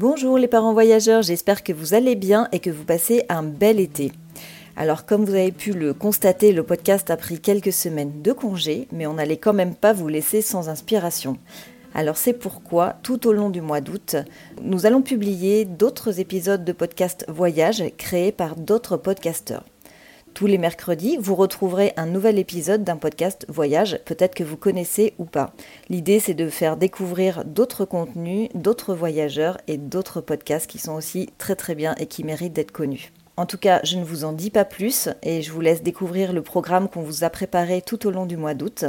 Bonjour les parents voyageurs, j'espère que vous allez bien et que vous passez un bel été. Alors comme vous avez pu le constater, le podcast a pris quelques semaines de congé, mais on n'allait quand même pas vous laisser sans inspiration. Alors c'est pourquoi, tout au long du mois d'août, nous allons publier d'autres épisodes de podcast voyage créés par d'autres podcasteurs. Tous les mercredis, vous retrouverez un nouvel épisode d'un podcast voyage, peut-être que vous connaissez ou pas. L'idée, c'est de faire découvrir d'autres contenus, d'autres voyageurs et d'autres podcasts qui sont aussi très très bien et qui méritent d'être connus. En tout cas, je ne vous en dis pas plus et je vous laisse découvrir le programme qu'on vous a préparé tout au long du mois d'août.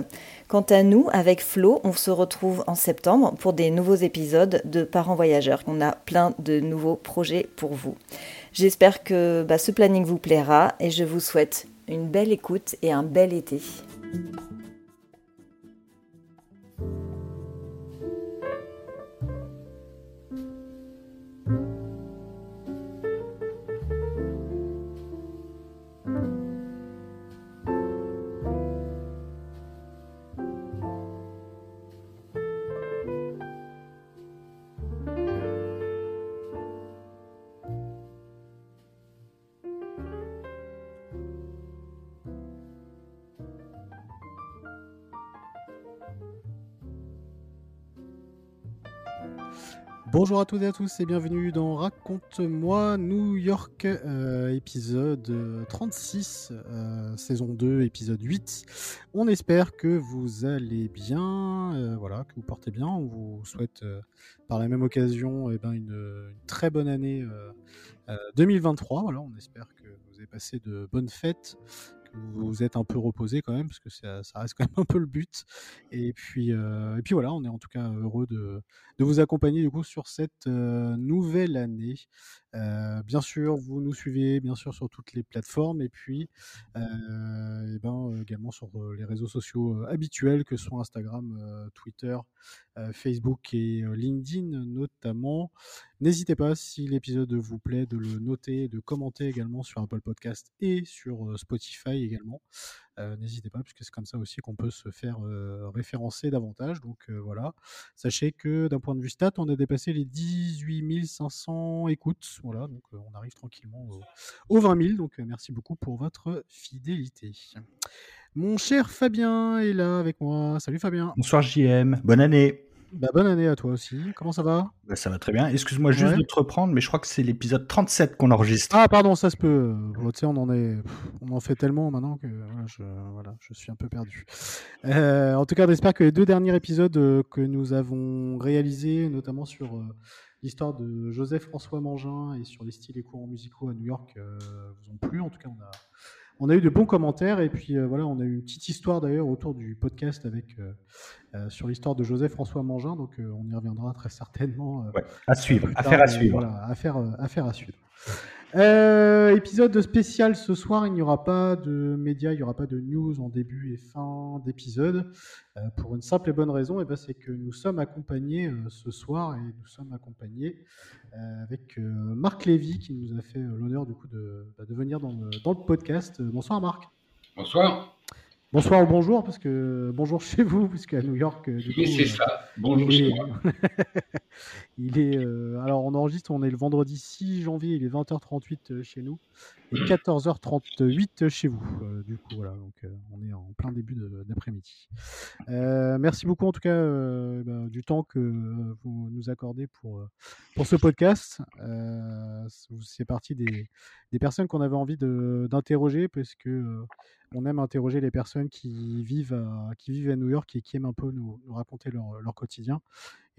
Quant à nous, avec Flo, on se retrouve en septembre pour des nouveaux épisodes de Parents Voyageurs. On a plein de nouveaux projets pour vous. J'espère que bah, ce planning vous plaira et je vous souhaite une belle écoute et un bel été. Bonjour à toutes et à tous et bienvenue dans Raconte-moi New York, euh, épisode 36, euh, saison 2, épisode 8. On espère que vous allez bien, euh, voilà, que vous portez bien. On vous souhaite par la même occasion eh ben, une, très bonne année 2023. Voilà, on espère que vous avez passé de bonnes fêtes, vous êtes un peu reposé quand même, parce que ça, reste quand même un peu le but. Et puis, et puis voilà, on est en tout cas heureux de, vous accompagner du coup sur cette nouvelle année. bien sûr, vous nous suivez bien sûr sur toutes les plateformes et puis et ben, également sur les réseaux sociaux habituels que sont Instagram, Twitter, Facebook et LinkedIn notamment. N'hésitez pas, si l'épisode vous plaît, de le noter, de commenter également sur Apple Podcast et sur Spotify également. N'hésitez pas, puisque c'est comme ça aussi qu'on peut se faire référencer davantage. Donc voilà, sachez que d'un point de vue stat, on a dépassé les 18 500 écoutes. Voilà, donc on arrive tranquillement aux 20 000. Donc merci beaucoup pour votre fidélité. Mon cher Fabien est là avec moi. Salut Fabien. Bonsoir JM. Bonne année. Bah, bonne année à toi aussi. Comment ça va? Bah, Ça va très bien. Excuse-moi juste de te reprendre, mais je crois que c'est l'épisode 37 qu'on enregistre. Ah, pardon, ça se peut. on en, est... on en fait tellement maintenant que je, voilà, je suis un peu perdu. Euh, en tout cas, j'espère que les deux derniers épisodes euh, que nous avons réalisés, notamment sur euh, l'histoire de Joseph-François Mangin et sur les styles et courants musicaux à New York, vous ont plu. En tout cas, on a on a eu de bons commentaires et puis euh, voilà, on a eu une petite histoire d'ailleurs autour du podcast avec euh, euh, sur l'histoire de Joseph François Mangin, donc on y reviendra très certainement. à suivre, affaire à suivre. Voilà, affaire, affaire à suivre. Euh, épisode spécial ce soir, il n'y aura pas de médias, il n'y aura pas de news en début et fin d'épisode. Euh, pour une simple et bonne raison, et eh ben, c'est que nous sommes accompagnés euh, ce soir et nous sommes accompagnés avec Marc Lévy qui nous a fait l'honneur du coup de, bah, de venir dans le, dans le podcast. Bonsoir Marc. Bonsoir. Bonsoir ou bonjour, parce que bonjour chez vous, puisqu'à New York. Du oui, c'est ça. Bonjour chez moi. il est, euh, alors, on enregistre, on est le vendredi 6 janvier, il est 20h38 chez nous et 14h38 chez vous. du coup, voilà, donc on est en plein début d'après-midi. merci beaucoup, en tout cas, bah, du temps que vous nous accordez pour, pour ce podcast. c'est parti des, des personnes qu'on avait envie d'interroger parce que on aime interroger les personnes qui vivent à, qui vivent à New York et qui aiment un peu nous, raconter leur, leur, quotidien.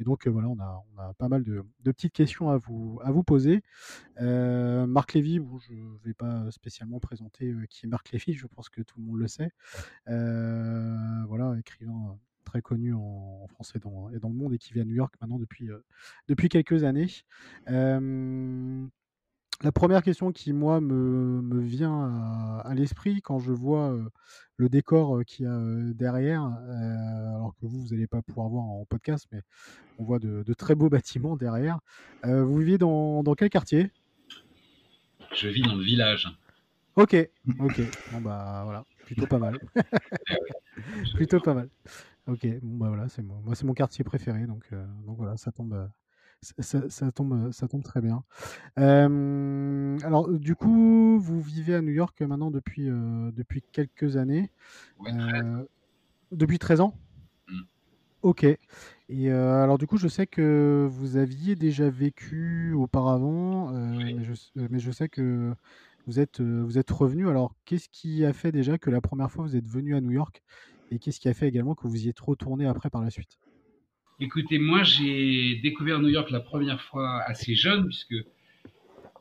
Et donc voilà, on a, pas mal de, petites questions à vous, à vous poser. Euh, Marc Lévy, bon, je ne vais pas spécialement présenter euh, qui est Marc Lévy, je pense que tout le monde le sait. Euh, voilà, écrivain très connu en, français et dans le monde et qui vit à New York maintenant depuis, depuis quelques années. La première question qui, moi, me, me vient à, l'esprit quand je vois le décor qu'il y a derrière, alors que vous, vous n'allez pas pouvoir voir en podcast, mais on voit de, très beaux bâtiments derrière. vous vivez dans, dans, quel quartier? Je vis dans le village. Ok, ok. Bon, bah voilà, plutôt pas mal. Plutôt pas mal. Ok, bon, bah voilà, c'est moi, moi c'est mon quartier préféré, donc, donc voilà, ça tombe, Ça, tombe, ça tombe très bien. alors, du coup, vous vivez à New York maintenant depuis, depuis quelques années. depuis 13 ans? Mmh. Ok. Et alors, du coup, je sais que vous aviez déjà vécu auparavant, mais, je, sais que vous êtes, vous êtes revenu. Alors, qu'est-ce qui a fait déjà que la première fois vous êtes venu à New York et qu'est-ce qui a fait également que vous y êtes retourné après par la suite? Écoutez, moi j'ai découvert New York la première fois assez jeune, puisque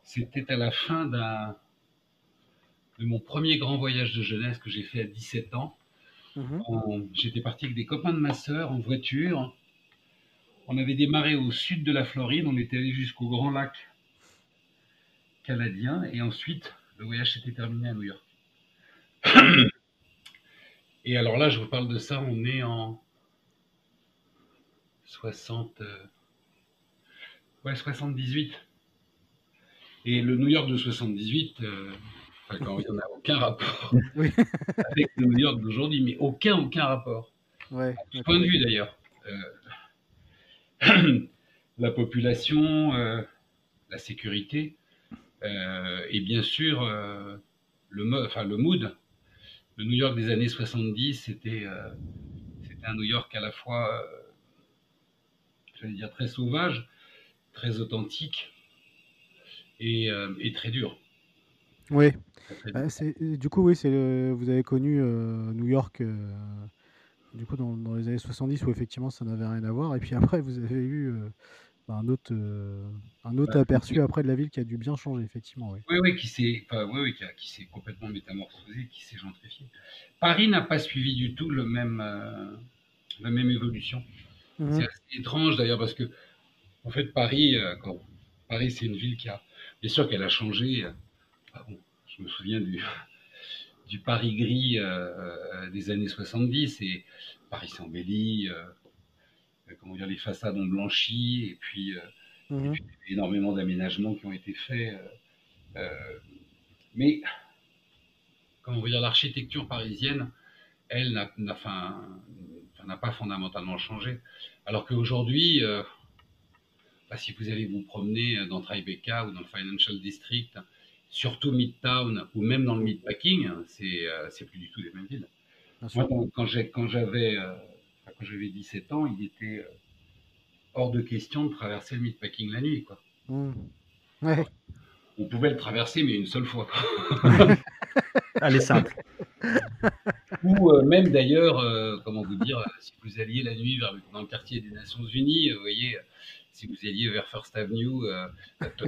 c'était à la fin de mon premier grand voyage de jeunesse que j'ai fait à 17 ans. Mhm. J'étais parti avec des copains de ma sœur en voiture. On avait démarré au sud de la Floride, on était allé jusqu'au Grand Lac canadien, et ensuite le voyage s'était terminé à New York. et alors là, je vous parle de ça, on est en 60, euh, ouais, 78. Et le New York de 78, euh, enfin, quand il n'y en a aucun rapport avec le New York d'aujourd'hui, mais aucun, aucun rapport. Ouais, point de vue d'ailleurs. Euh, la population, la sécurité, et bien sûr le, enfin, le mood. Le New York des années 70, c'était un New York à la fois j'allais dire, très sauvage, très authentique et, euh, très dur. Oui. Bah, du coup, oui, c'est vous avez connu euh, New York euh, du coup dans, les années 70 où effectivement ça n'avait rien à voir. Et puis après, vous avez eu bah, un autre, un autre aperçu après de la ville qui a dû bien changer, effectivement. Oui, oui, qui s'est oui, qui, s'est complètement métamorphosé, qui s'est gentrifié. Paris n'a pas suivi du tout le même, la même évolution. Mhm. C'est assez étrange d'ailleurs parce que, en fait, Paris, euh, Paris, c'est une ville qui a, bien sûr qu'elle a changé. Euh, ah je me souviens du, du Paris gris euh, des années 70 et Paris s'est embelli, comment dire, les façades ont blanchi et puis, mhm. énormément d'aménagements qui ont été faits. mais, comment dire, l'architecture parisienne, elle n'a, enfin, n'a pas fondamentalement changé. Alors qu'aujourd'hui, euh, bah, si vous allez vous promener dans Tribeca ou dans le Financial District, surtout Midtown ou même dans le Midpacking, c'est euh, plus du tout les mêmes villes. Moi, quand, j'avais euh, quand j'avais 17 ans, il était hors de question de traverser le Midpacking la nuit. Quoi. Mmh. On pouvait le traverser, mais une seule fois. Allez, simple. Ou euh, même d'ailleurs, euh, comment vous dire, si vous alliez la nuit vers, dans le quartier des Nations Unies, euh, vous voyez, si vous alliez vers First Avenue,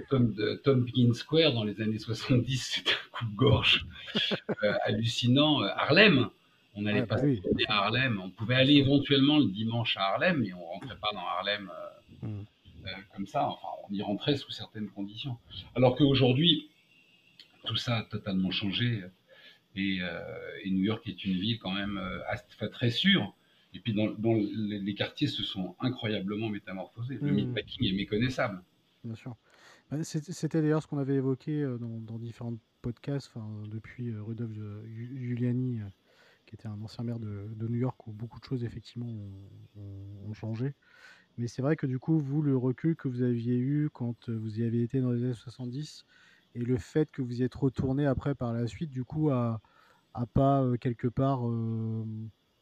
Tom, Tompkins Square dans les années 70, c'était un coup de gorge hallucinant. Harlem, on n'allait pas bah à Harlem. On pouvait aller éventuellement le dimanche à Harlem, mais on rentrait pas dans Harlem mm. comme ça. Enfin, on y rentrait sous certaines conditions. Alors qu'aujourd'hui, tout ça a totalement changé. Euh, et, New York est une ville quand même euh, très sûre. Et puis dans, les, quartiers se sont incroyablement métamorphosés. Le mmh. est méconnaissable. Bien sûr. Bah, c'était d'ailleurs ce qu'on avait évoqué euh, dans, différents podcasts, depuis Rudolf Giuliani, qui était un ancien maire de, New York, où beaucoup de choses effectivement ont, changé. Mais c'est vrai que du coup, vous, le recul que vous aviez eu quand vous y avez été dans les années 70, et le fait que vous y êtes retourné après par la suite, du coup, à, à pas euh, quelque part. Euh,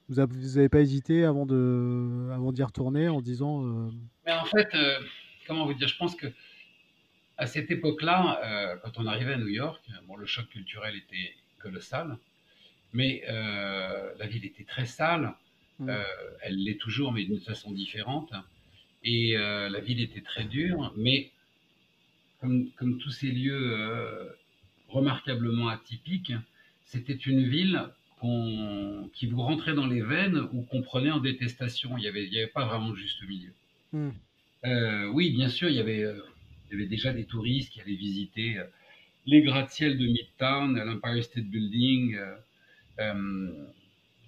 vous n'avez pas hésité avant de avant d'y retourner en disant. Euh, Mais en fait, comment vous dire Je pense que à cette époque-là, quand on arrivait à New York, bon, le choc culturel était colossal, mais la ville était très sale. Mmh. elle l'est toujours, mais d'une façon différente. Et la ville était très dure, mais comme, tous ces lieux euh, remarquablement atypiques, c'était une ville qui vous rentrait dans les veines ou qu'on prenait en détestation. Il n'y avait, avait pas vraiment de juste milieu. Hmm. Euh, oui, bien sûr, il y, avait, euh, il y avait déjà des touristes qui allaient visiter les gratte-ciel de Midtown, l'Empire State Building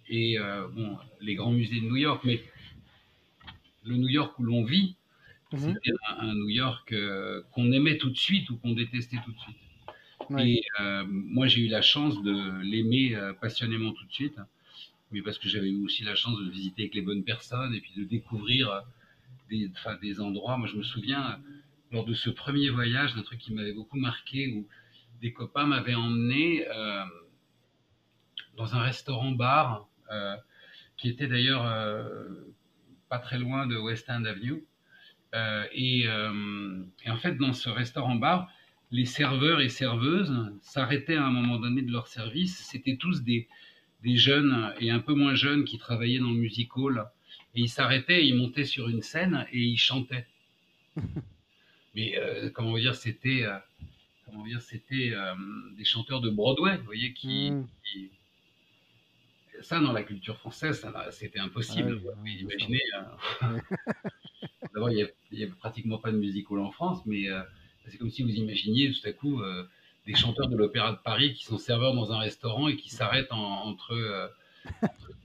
et bon, les grands musées de New York. Mais le New York où l'on vit, Mhm. C'était un, New York euh, qu'on aimait tout de suite ou qu'on détestait tout de suite. Et euh, moi, j'ai eu la chance de l'aimer euh, passionnément tout de suite, mais parce que j'avais eu aussi la chance de le visiter avec les bonnes personnes et puis de découvrir des, des endroits. Moi, je me souviens, lors de ce premier voyage, d'un truc qui m'avait beaucoup marqué, où des copains m'avaient emmené dans un restaurant-bar, qui était d'ailleurs pas très loin de West End Avenue. Et, et, en fait, dans ce restaurant-bar, les serveurs et serveuses s'arrêtaient à un moment donné de leur service. C'était tous des, des jeunes et un peu moins jeunes qui travaillaient dans le music hall. Et ils s'arrêtaient, ils montaient sur une scène et ils chantaient. Mais euh, comment dire, c'était euh, comment dire, c'était euh, des chanteurs de Broadway, vous voyez, qui, mm. ça dans la culture française, c'était impossible. Ah oui, imaginez. D'abord, il n'y a, pratiquement pas de music hall en France, mais c'est comme si vous imaginiez tout à coup des chanteurs de l'Opéra de Paris qui sont serveurs dans un restaurant et qui s'arrêtent entre, euh,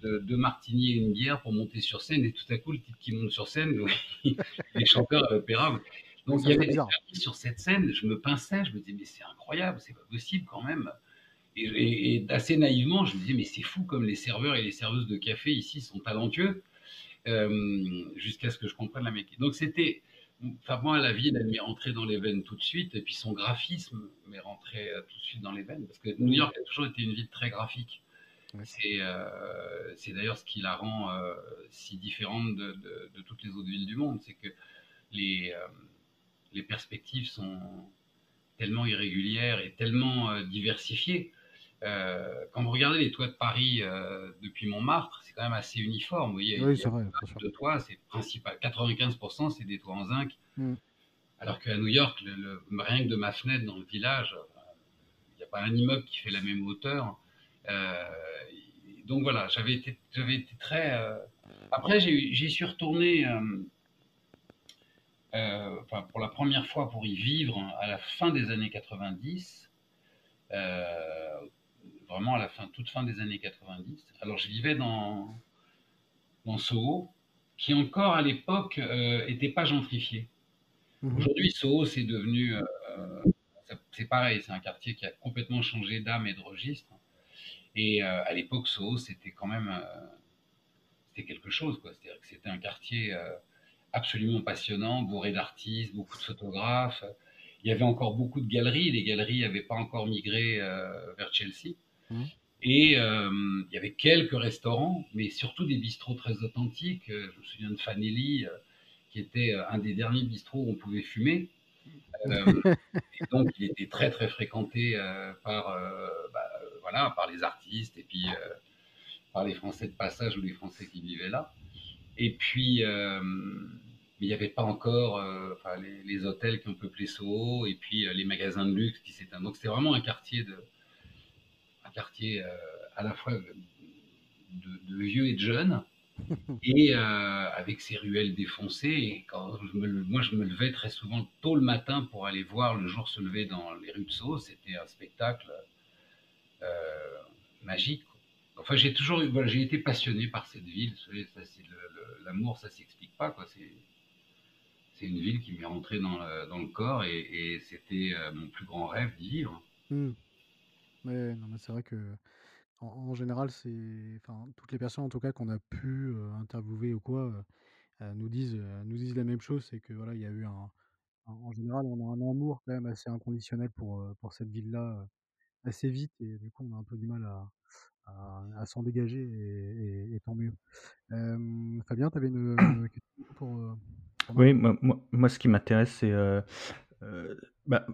deux, martinis et une bière pour monter sur scène. Et tout à coup, le type qui monte sur scène, les chanteurs à l'Opéra. Donc il y avait des sur cette scène. Je me pinçais, je me disais, mais c'est incroyable, c'est pas possible quand même. Et, assez naïvement, je me disais, mais c'est fou comme les serveurs et les serveuses de café ici sont talentueux. Euh, jusqu'à ce que je comprenne la mécanique. Donc c'était Enfin, moi, la ville, elle m'est rentrée dans les veines tout de suite, et puis son graphisme m'est rentré euh, tout de suite dans les veines, parce que New York a toujours été une ville très graphique. Euh, c'est d'ailleurs ce qui la rend euh, si différente de, de, toutes les autres villes du monde, c'est que les, les perspectives sont tellement irrégulières et tellement diversifiées quand vous regardez les toits de Paris euh, depuis Montmartre, c'est quand même assez uniforme. Vous voyez, oui, c'est vrai. De toits, c'est principal. 95%, c'est des toits en zinc. Mm. Alors qu'à New York, le, rien que de ma fenêtre dans le village, il n'y a pas un immeuble qui fait la même hauteur. Euh, donc voilà, j'avais été, j'avais été très. Après, j'y suis retourné. Pour la première fois pour y vivre à la fin des années 90, euh, vraiment à la fin, toute fin des années 90. Alors je vivais dans, dans Soho, qui encore à l'époque n'était euh, pas gentrifié. Mhm. Aujourd'hui, Soho, c'est devenu, euh, c'est pareil, c'est un quartier qui a complètement changé d'âme et de registre. Et euh, à l'époque, Soho, c'était quand même, c'était quelque chose, quoi. C'est-à-dire que c'était un quartier absolument passionnant, bourré d'artistes, beaucoup de photographes. Il y avait encore beaucoup de galeries. Les galeries n'avaient pas encore migré vers Chelsea. Mmh. Et euh, il y avait quelques restaurants, mais surtout des bistrots très authentiques. Euh, je me souviens de Fanelli, euh, qui était un des derniers bistrots où on pouvait fumer. et donc, il était très très fréquenté par, bah, voilà, par les artistes et puis par les Français de passage ou les Français qui vivaient là. Et puis, il n'y avait pas encore les, les, hôtels qui ont peuplé Soho et puis les magasins de luxe qui s'étaient. Donc, c'était vraiment un quartier de, quartier euh, à la fois de, vieux et de jeunes, et euh, avec ses ruelles défoncées. Et quand moi, je me levais très souvent tôt le matin pour aller voir le jour se lever dans les rues de Sceaux. C'était un spectacle euh, magique. Enfin, j'ai toujours voilà, j'ai été passionné par cette ville. L'amour, ça s'explique pas, quoi. C'est une ville qui m'est rentrée dans le, dans le corps et, c'était mon plus grand rêve d'y vivre. Hmm non, mais c'est vrai que en, général, c'est, enfin, toutes les personnes en tout cas qu'on a pu interviewer ou quoi, nous disent, nous disent la même chose, c'est que voilà, il y a eu un, en général, on a un amour quand même assez inconditionnel pour pour cette ville-là assez vite, et du coup, on a un peu du mal à, à, s'en dégager, et, tant mieux. Fabien, tu avais une, question pour, Oui, moi, moi, ce qui m'intéresse, c'est bah,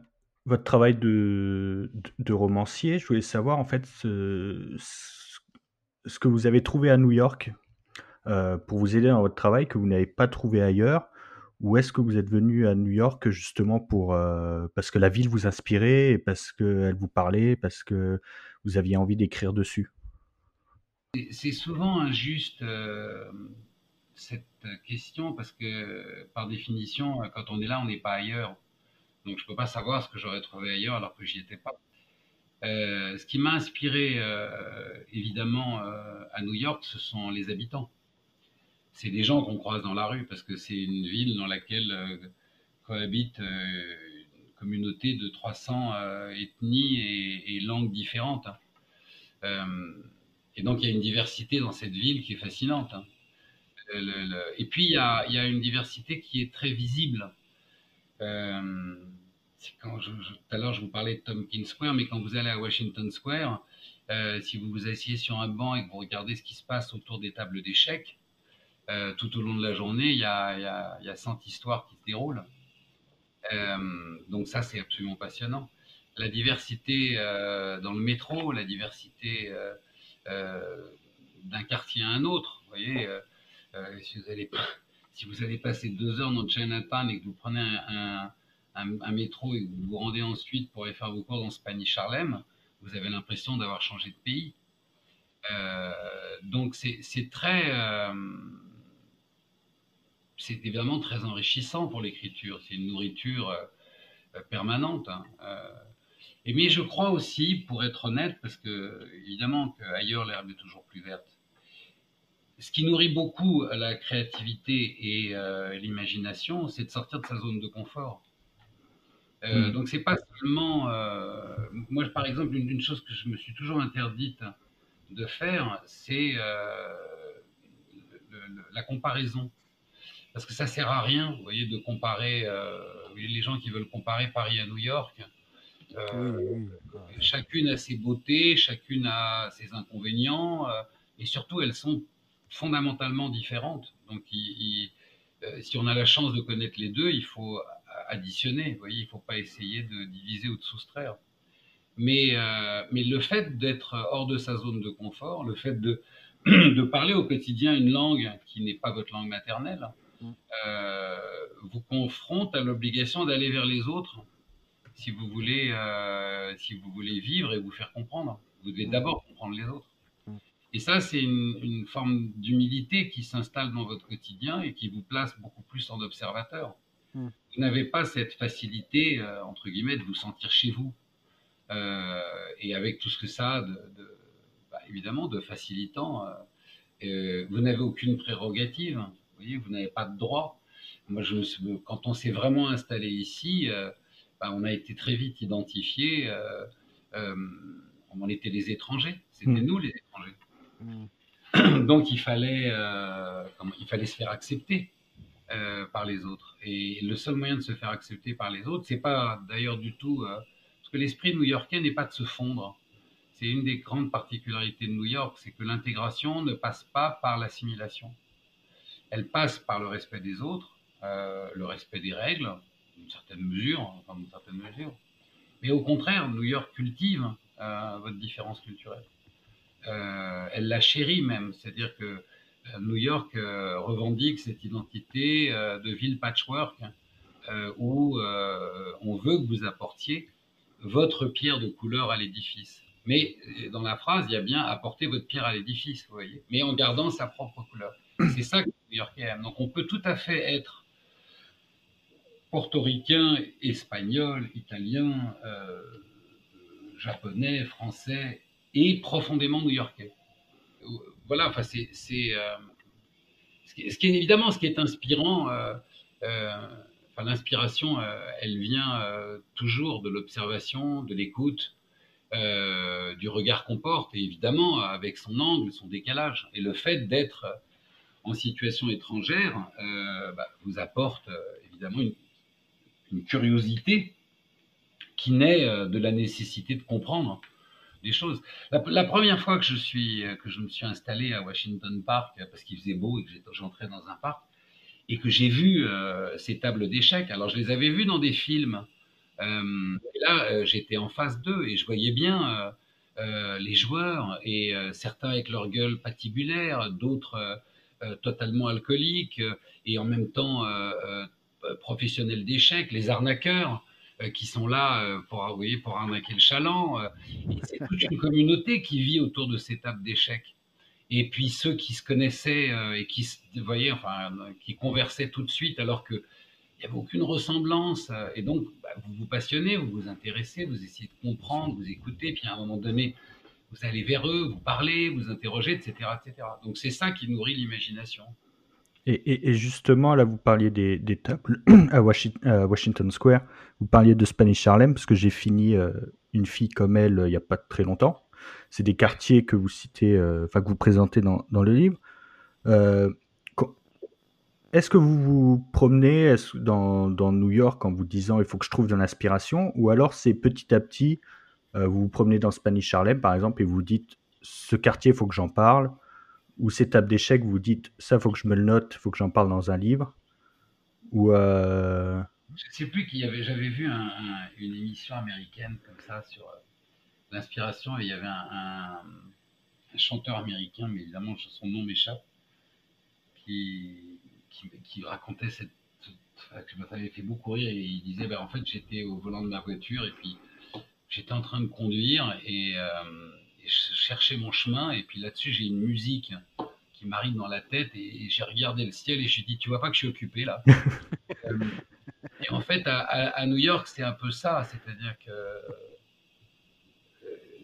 votre travail de, romancier, je voulais savoir en fait ce, ce que vous avez trouvé à New York euh, pour vous aider dans votre travail que vous n'avez pas trouvé ailleurs, ou est-ce que vous êtes venu à New York justement pour euh, parce que la ville vous inspirait, et parce qu'elle vous parlait, parce que vous aviez envie d'écrire dessus? C'est souvent injuste euh, cette question parce que par définition, quand on est là, on n'est pas ailleurs. Donc je ne peux pas savoir ce que j'aurais trouvé ailleurs alors que j'y étais pas. Euh, ce qui m'a inspiré euh, évidemment euh, à New York, ce sont les habitants. C'est des gens qu'on croise dans la rue parce que c'est une ville dans laquelle cohabitent une communauté de 300 ethnies et, langues différentes. Hein. et donc il y a une diversité dans cette ville qui est fascinante. Hein. et puis, il y a, y a, une diversité qui est très visible. Euh, tout à l'heure, je vous parlais de Tompkins Square, mais quand vous allez à Washington Square, euh, si vous vous asseyez sur un banc et que vous regardez ce qui se passe autour des tables d'échecs, euh, tout au long de la journée, il y a, y, a, y a 100 histoires qui se déroulent. Donc ça, c'est absolument passionnant. La diversité dans le métro, la diversité d'un quartier à un autre. Vous voyez, si vous allez si vous allez passer deux heures dans Chinatown et que vous prenez un, métro et que vous vous rendez ensuite pour aller faire vos cours dans Spanish Harlem, vous avez l'impression d'avoir changé de pays. Euh, donc c'est très, euh, c'est évidemment très enrichissant pour l'écriture. C'est une nourriture euh, permanente. Hein. Et mais je crois aussi, pour être honnête, parce que évidemment qu'ailleurs l'herbe est toujours plus verte, ce qui nourrit beaucoup la créativité et euh, l'imagination, c'est de sortir de sa zone de confort. Euh, mmh. Donc c'est pas seulement, euh, moi par exemple, une, une, chose que je me suis toujours interdite de faire, c'est euh, la comparaison, parce que ça sert à rien, vous voyez, de comparer euh, les gens qui veulent comparer Paris à New York. Chacune a ses beautés, chacune a ses inconvénients, et surtout elles sont fondamentalement différentes. Donc, il, il, euh, si on a la chance de connaître les deux, il faut additionner. Vous voyez, il ne faut pas essayer de diviser ou de soustraire. Mais, euh, mais le fait d'être hors de sa zone de confort, le fait de, de parler au quotidien une langue qui n'est pas votre langue maternelle, euh, vous confronte à l'obligation d'aller vers les autres si vous voulez, si vous voulez vivre et vous faire comprendre. Vous devez d'abord comprendre les autres. Et ça, c'est une, une, forme d'humilité qui s'installe dans votre quotidien et qui vous place beaucoup plus en observateur. Mm. Vous n'avez pas cette facilité, euh, entre guillemets, de vous sentir chez vous. Euh, et avec tout ce que ça a, de, de bah, évidemment, de facilitant, euh, vous n'avez aucune prérogative. Vous voyez, vous n'avez pas de droit. Moi, je, quand on s'est vraiment installé ici, bah, on a été très vite identifié. On était les étrangers. C'était mmh. nous les étrangers. Donc il fallait, euh, il fallait se faire accepter euh, par les autres. Et le seul moyen de se faire accepter par les autres, c'est pas d'ailleurs du tout, euh, parce que l'esprit new-yorkais n'est pas de se fondre. C'est une des grandes particularités de New York, c'est que l'intégration ne passe pas par l'assimilation. Elle passe par le respect des autres, le respect des règles, d'une certaine mesure, enfin d'une certaine mesure. Mais au contraire, New York cultive votre différence culturelle elle la chérit même. C'est-à-dire que euh, New York euh, revendique cette identité euh, de ville patchwork euh, où on veut que vous apportiez votre pierre de couleur à l'édifice. Mais dans la phrase, il y a bien apporter votre pierre à l'édifice, vous voyez, mais en gardant sa propre couleur. C'est ça que New York aime. Donc on peut tout à fait être portoricain, espagnol, italien, euh, japonais, français et profondément new-yorkais. Voilà, enfin, c'est. Euh, ce, qui, est évidemment ce qui est inspirant, euh, euh, enfin, l'inspiration, euh, elle vient euh, toujours de l'observation, de l'écoute, euh, du regard qu'on porte, et évidemment avec son angle, son décalage. Et le fait d'être en situation étrangère bah, vous apporte évidemment une curiosité qui naît de la nécessité de comprendre des choses. La, première fois que je suis que je me suis installé à Washington Park parce qu'il faisait beau et que j'entrais dans un parc et que j'ai vu euh, ces tables d'échecs. Alors je les avais vues dans des films. Euh, et là, euh, j'étais en face d'eux et je voyais bien euh, euh, les joueurs et certains avec leur gueule patibulaire, d'autres totalement alcooliques et en même temps professionnels d'échecs, les arnaqueurs euh, qui sont là euh, pour, vous pour arnaquer le chaland. Euh, c'est toute une communauté qui vit autour de ces tables d'échecs. Et puis ceux qui se connaissaient et qui, enfin, qui conversaient tout de suite alors que il n'y avait aucune ressemblance. Et donc, bah, vous vous passionnez, vous vous intéressez, vous essayez de comprendre, vous écoutez, puis à un moment donné, vous allez vers eux, vous parlez, vous interrogez, etc. etc. Donc c'est ça qui nourrit l'imagination. Et, justement, là, vous parliez des, tables à Washington, Square. Vous parliez de Spanish Harlem, parce que j'ai fini euh, Une fille comme elle euh, il n'y a pas très longtemps. C'est des quartiers que vous citez, euh, enfin, que vous présentez dans, le livre. Est-ce que vous vous promenez dans, New York en vous disant il faut que je trouve de l'inspiration? Ou alors c'est petit à petit, vous vous promenez dans Spanish Harlem par exemple et vous dites ce quartier, il faut que j'en parle ou ces tables d'échecs, vous dites ça, faut que je me le note, faut que j'en parle dans un livre. Ou euh... Je sais plus qu'il y avait, j'avais vu une émission américaine comme ça sur euh, l'inspiration et il y avait un, chanteur américain, mais évidemment son nom m'échappe, qui, qui, racontait cette, que ça m'avait fait beaucoup rire et il disait ben, en fait j'étais au volant de ma voiture et puis j'étais en train de conduire et, euh, je cherchais mon chemin et puis là-dessus j'ai une musique qui m'arrive dans la tête et, j'ai regardé le ciel et j'ai dit tu vois pas que je suis occupé là? Euh, et en fait à, à New York c'est un peu ça c'est-à-dire que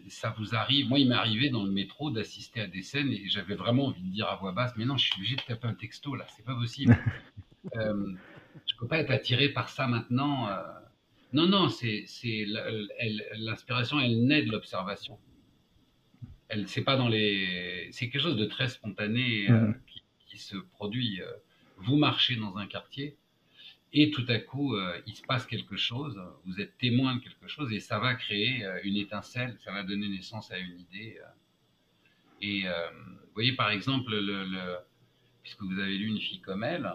ça vous arrive. Moi, il m'est arrivé dans le métro d'assister à des scènes et j'avais vraiment envie de dire à voix basse, mais non, je suis obligé de taper un texto là, c'est pas possible. euh, je peux pas être attiré par ça maintenant. Euh. Non, non, c'est l'inspiration, elle, naît de l'observation. Elle, c'est pas dans les, c'est quelque chose de très spontané euh, mmh. qui, qui, se produit. Euh. Vous marchez dans un quartier et tout à coup, euh, il se passe quelque chose, vous êtes témoin de quelque chose, et ça va créer une étincelle, ça va donner naissance à une idée. Et vous voyez, par exemple, le, puisque vous avez lu Une fille comme elle,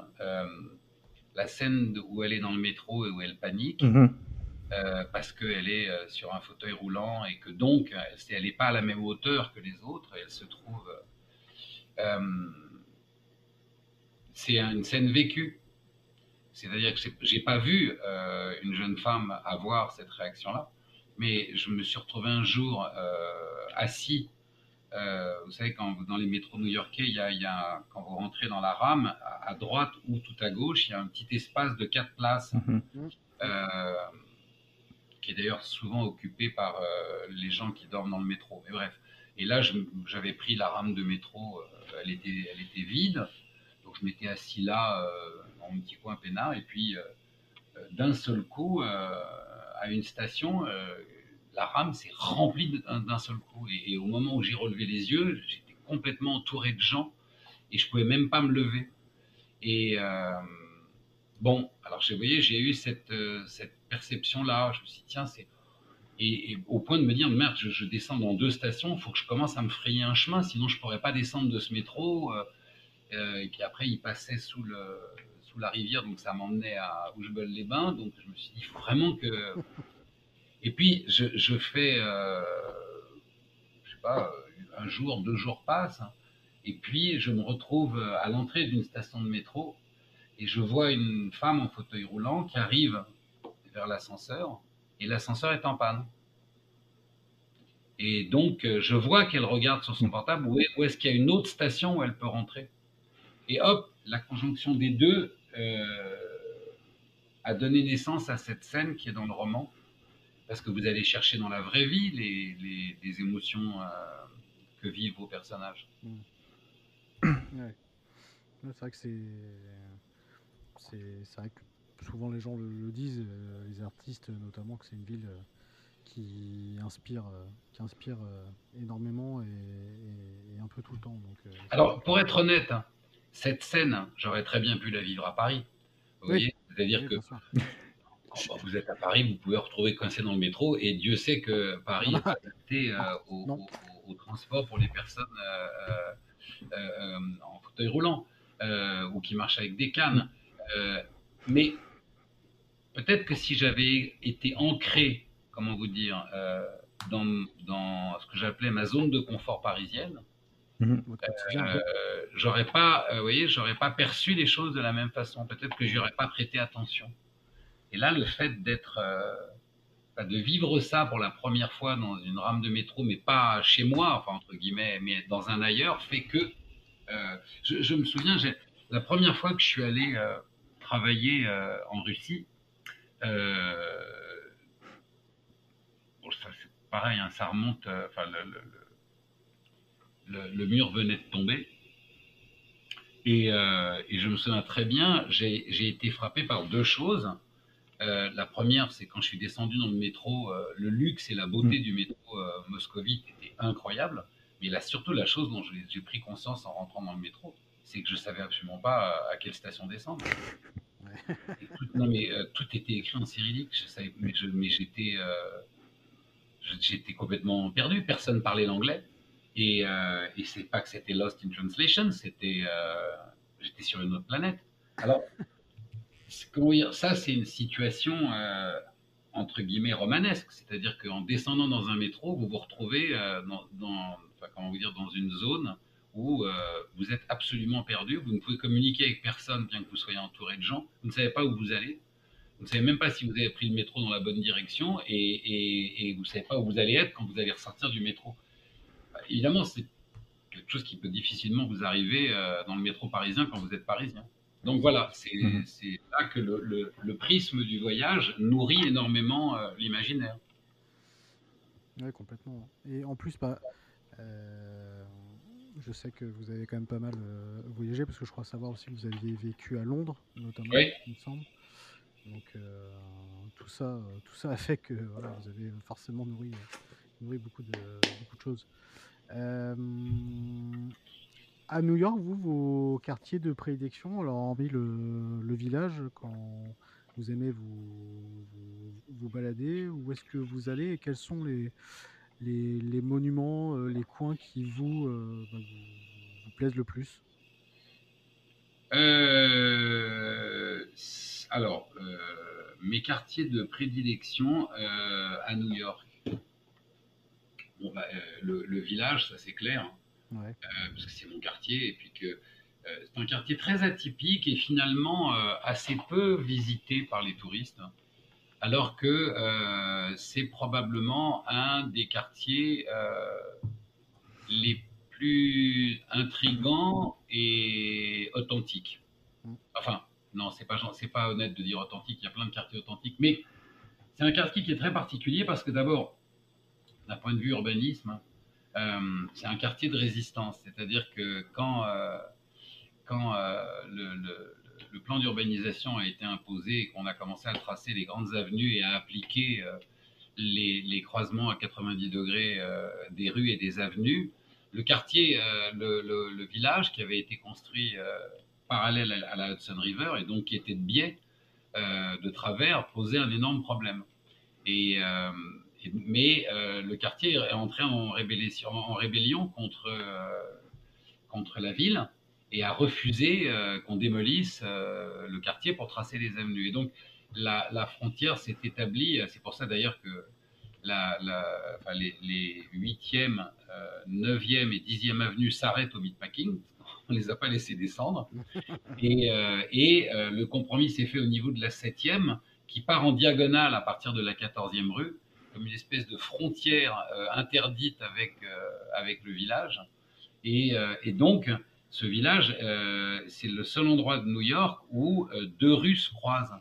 la scène où elle est dans le métro et où elle panique, mm-hmm. parce qu'elle est sur un fauteuil roulant et que donc, elle n'est pas à la même hauteur que les autres, elle se trouve... c'est une scène vécue c'est-à-dire que j'ai pas vu euh, une jeune femme avoir cette réaction-là, mais je me suis retrouvé un jour euh, assis. Euh, vous savez, quand dans les métros new-yorkais, il y, a, quand vous rentrez dans la rame, à, droite ou tout à gauche, il y a un petit espace de quatre places, mhm. Qui est d'ailleurs souvent occupé par les gens qui dorment dans le métro. Mais bref. Et là, j'avais pris la rame de métro, elle, était, elle était vide. Donc je m'étais assis là mon petit coin peinard. Et puis, euh, euh, d'un seul coup, euh, à une station, la rame s'est remplie d'un seul coup. Et, au moment où j'ai relevé les yeux, j'étais complètement entouré de gens et je pouvais même pas me lever. Et bon, alors vous voyez, j'ai eu cette perception-là. Je me suis dit, tiens, c'est. Et, au point de me dire, merde, je, descends dans deux stations, il faut que je commence à me frayer un chemin, sinon je pourrais pas descendre de ce métro. et puis après, il passait sous le, la rivière, donc ça m'emmenait à les bains Donc je me suis dit, il faut vraiment que. Et puis je, fais, euh, je sais pas, un jour, deux jours passent, et puis je me retrouve à l'entrée d'une station de métro et je vois une femme en fauteuil roulant qui arrive vers l'ascenseur et l'ascenseur est en panne. Et donc, je vois qu'elle regarde sur son portable où est-ce qu'il y a une autre station où elle peut rentrer. Et hop, la conjonction des deux euh, a donné naissance à cette scène qui est dans le roman, parce que vous allez chercher dans la vraie vie les, les, émotions euh, que vivent vos personnages. C'est vrai que c'est. C'est vrai que souvent les gens le, disent, euh, les artistes notamment, que c'est une ville qui inspire, qui inspire énormément et, un peu tout le temps. Donc, Alors, pour être honnête, hein, cette scène, j'aurais très bien pu la vivre à Paris. Vous voyez C'est-à-dire que vous êtes à Paris, vous pouvez retrouver coincé dans le métro, et Dieu sait que Paris est adapté euh, au, transport pour les personnes euh, euh, en fauteuil roulant ou qui marchent avec des cannes. mais peut-être que si j'avais été ancré, comment vous dire, dans, dans ce que j'appelais ma zone de confort parisienne, Mhm. Euh, j'aurais pas, euh, voyez, j'aurais pas perçu les choses de la même façon. Peut-être que j'aurais pas prêté attention. Et là, le fait d'être, euh, bah, de vivre ça pour la première fois dans une rame de métro, mais pas chez moi, enfin entre guillemets, mais dans un ailleurs, fait que je, me souviens, la première fois que je suis allé travailler en Russie. Bon, ça c'est pareil, hein, ça remonte. Enfin, le le, mur venait de tomber. Euh, et, je me souviens très bien, j'ai été frappé par deux choses. Euh, la première, c'est quand je suis descendu dans le métro, euh, le luxe et la beauté mm. du métro moscovite étaient incroyables. Mais là, surtout, la chose dont j'ai pris conscience en rentrant dans le métro, c'est que je savais absolument pas à quelle station descendre. Mais tout était écrit en cyrillique. Mais, mais j'étais, complètement perdu. Personne parlait l'anglais. Et, et c'est pas que c'était Lost in Translation, c'était, j'étais sur une autre planète. Alors, ça, c'est une situation entre guillemets romanesque, c'est-à-dire qu'en descendant dans un métro, vous vous retrouvez euh, comment vous dire, dans une zone où euh, vous êtes absolument perdu, vous ne pouvez communiquer avec personne bien que vous soyez entouré de gens, vous ne savez pas où vous allez, vous ne savez même pas si vous avez pris le métro dans la bonne direction et, vous ne savez pas où vous allez être quand vous allez ressortir du métro. Bah, évidemment, c'est quelque chose qui peut difficilement vous arriver euh, dans le métro parisien quand vous êtes parisien. Donc voilà, mhm. c'est là que le, prisme du voyage nourrit énormément euh, l'imaginaire. Oui, complètement. Et en plus, bah, euh, je sais que vous avez quand même pas mal euh, voyagé, parce que je crois savoir aussi que vous aviez vécu à Londres, notamment, il me semble. Donc tout, ça, tout ça a fait que voilà, vous avez forcément nourri, nourri beaucoup, de, beaucoup de choses à New York, vous, vos quartiers de prédilection, alors hormis le, le village, quand vous aimez vous, vous, balader, où est-ce que vous allez et quels sont les, les, les monuments, euh, les coins qui vous, euh, bah, vous, plaisent le plus? Euh, Alors, mes quartiers de prédilection à New York. Bon, bah, le, le, village, ça c'est clair. Hein. Parce que c'est mon quartier, et puis que c'est un quartier très atypique et finalement assez peu visité par les touristes, alors que c'est probablement un des quartiers les plus intrigants et authentiques. Mm. Enfin, non, c'est pas c'est pas honnête de dire authentique. Il y a plein de quartiers authentiques, mais c'est un quartier qui est très particulier parce que d'abord, d'un point de vue urbanisme, euh, c'est un quartier de résistance. C'est-à-dire que quand, euh, quand euh, le, plan d'urbanisation a été imposé et qu'on a commencé à tracer les grandes avenues et à appliquer les, croisements à 90 degrés des rues et des avenues, le quartier, le, village qui avait été construit parallèle à la Hudson River et donc qui était de biais de travers posait un énorme problème. Et, mais euh, le quartier est entré en rébellion, en rébellion contre, euh, contre la ville et a refusé euh, qu'on démolisse le quartier pour tracer les avenues. Et donc la, frontière s'est établie, c'est pour ça d'ailleurs que la, les, les, 8e, 9e et 10e avenues s'arrêtent au meatpacking. On ne les a pas laissés descendre. Et, et le compromis s'est fait au niveau de la 7e, qui part en diagonale à partir de la 14e rue comme une espèce de frontière euh, interdite avec, euh, avec le village. Et, euh, et donc, ce village, c'est le seul endroit de New York où deux rues se croisent.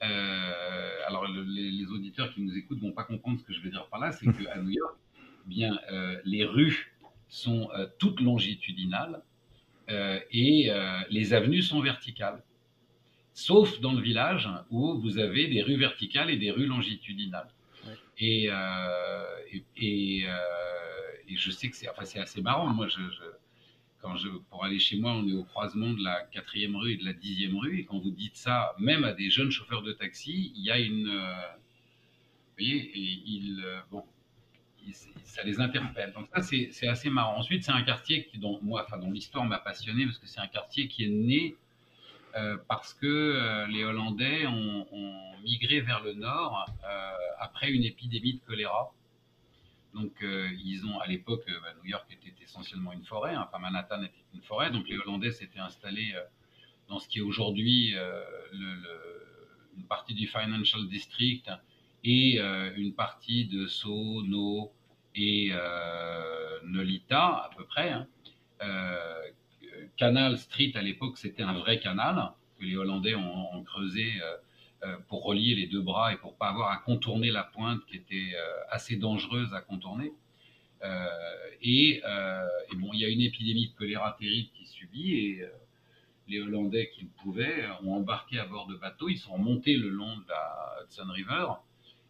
alors, les, auditeurs qui nous écoutent vont pas comprendre ce que je veux dire par là, c'est qu'à New York, eh bien, les rues sont toutes longitudinales et les avenues sont verticales sauf dans le village où vous avez des rues verticales et des rues longitudinales. Et, euh, et, euh, et, je sais que c'est enfin, assez marrant. Moi, je, quand je, pour aller chez moi, on est au croisement de la quatrième rue et de la dixième rue. Et quand vous dites ça, même à des jeunes chauffeurs de taxi, il y a une. Euh, vous voyez, et il, bon, ça les interpelle. Donc ça, c'est assez marrant. Ensuite, c'est un quartier qui, dont enfin, dont l'histoire m'a passionné parce que c'est un quartier qui est né euh, parce que euh, les Hollandais ont, migré vers le nord euh, après une épidémie de choléra. Donc, ils ont, à l'époque, bah, New York était essentiellement une forêt, hein, enfin Manhattan était une forêt, donc les Hollandais s'étaient installés dans ce qui est aujourd'hui une partie du Financial District et une partie de Sceaux, No et Nolita, à peu près, hein, Canal Street à l'époque, c'était un vrai canal que les Hollandais ont, creusé euh, euh, pour relier les deux bras et pour pas avoir à contourner la pointe qui était euh, assez dangereuse à contourner. Et, bon, il y a une épidémie de choléra terrible qui subit et les Hollandais qui le pouvaient ont embarqué à bord de bateaux. Ils sont montés le long de la Hudson River.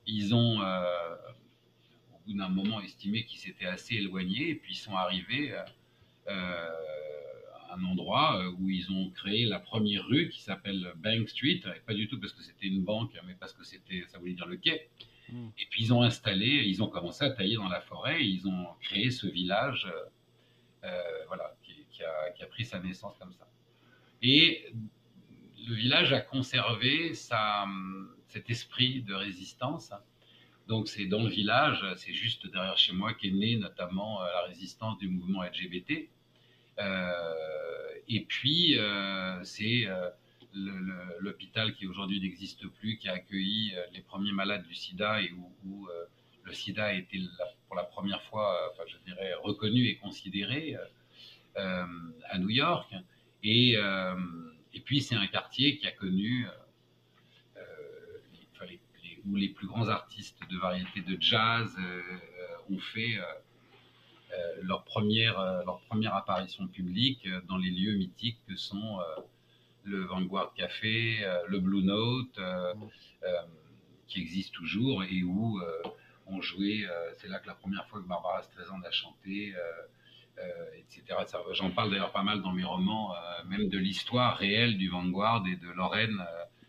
Ils ont, au bout d'un moment, estimé qu'ils s'étaient assez éloignés et puis ils sont arrivés un endroit où ils ont créé la première rue qui s'appelle Bank Street, pas du tout parce que c'était une banque, mais parce que c'était, ça voulait dire le quai. Hmm. Et puis ils ont installé, ils ont commencé à tailler dans la forêt, et ils ont créé ce village, voilà, qui, a, qui, a, pris sa naissance comme ça. Et le village a conservé sa, cet esprit de résistance. Donc c'est dans le village, c'est juste derrière chez moi qu'est née notamment la résistance du mouvement LGBT. Euh, et puis, euh, c'est euh, l'hôpital qui aujourd'hui n'existe plus, qui a accueilli les premiers malades du sida et où, le sida a été pour la première fois, enfin, je dirais, reconnu et considéré à New York. Et, puis, c'est un quartier qui a connu où les plus grands artistes de variété de jazz ont fait leur, première, euh, leur première apparition publique euh, dans les lieux mythiques que sont le Vanguard Café, le Blue Note, qui existe toujours et où on jouait. c'est là que la première fois que Barbara Streisand a chanté. etc. J'en parle d'ailleurs pas mal dans mes romans, même de l'histoire réelle du Vanguard et de Lorraine,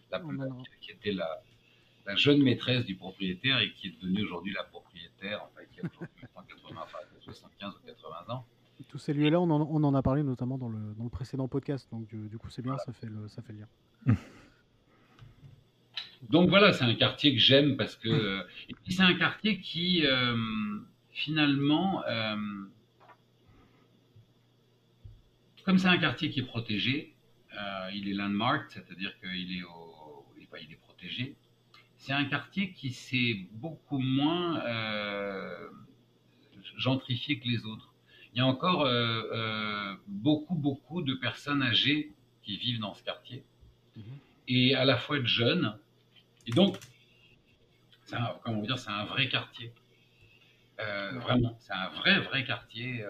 la, oh, qui était la, la, jeune maîtresse du propriétaire et qui est devenue aujourd'hui la propriétaire, enfin, qui a aujourd'hui 80, 75 ou 80 ans. Tous ces lieux-là, on, on, en a parlé notamment dans le, dans le précédent podcast, donc du, coup c'est bien, ça, fait le, ça fait le lien. donc voilà, c'est un quartier que j'aime parce que euh, c'est un quartier qui euh, finalement, euh, comme c'est un quartier qui est protégé, il est landmark, c'est-à-dire qu'il est, au, il est, il est protégé. C'est un quartier qui s'est beaucoup moins gentrifié que les autres. Il y a encore euh, euh, beaucoup, beaucoup de personnes âgées qui vivent dans ce quartier. Mhm. Et à la fois de jeunes. Et donc, un, comment dire, c'est un vrai quartier. Euh, vraiment, c'est un vrai, vrai quartier.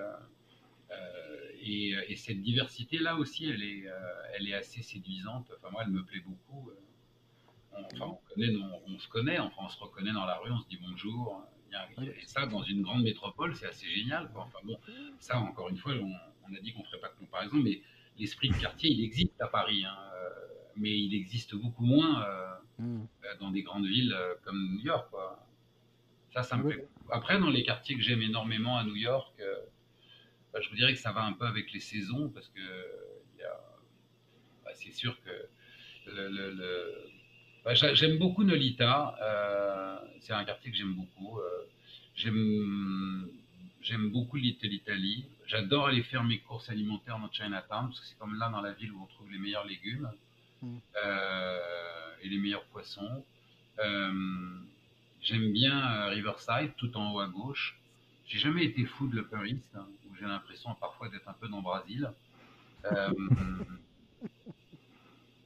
Et, cette diversité-là aussi, elle est, elle est assez séduisante. Enfin, moi, elle me plaît beaucoup. On, enfin, on, connaît, on, se connaît, enfin, on se reconnaît dans la rue, on se dit bonjour. Et ça, dans une grande métropole, c'est assez génial. Enfin bon, ça, encore une fois, on, a dit qu'on ne ferait pas de comparaison, mais l'esprit de quartier, il existe à Paris, hein, euh, mais il existe beaucoup moins euh, hmm. euh, dans des grandes villes comme New York. Quoi. Ça, ça me plaît. Après, dans les quartiers que j'aime énormément à New York, bah, je vous dirais que ça va un peu avec les saisons, parce que bah, c'est sûr que le bah, j'aime beaucoup Nolita. Euh, c'est un quartier que j'aime beaucoup. Euh, j'aime, j'aime beaucoup l'Italie. J'adore aller faire mes courses alimentaires dans Chinatown parce que c'est comme là dans la ville où on trouve les meilleurs légumes mm. euh, et les meilleurs poissons. j'aime bien Riverside, tout en haut à gauche. J'ai jamais été fou de l'Upper East, hein, où j'ai l'impression parfois d'être un peu dans le Brésil.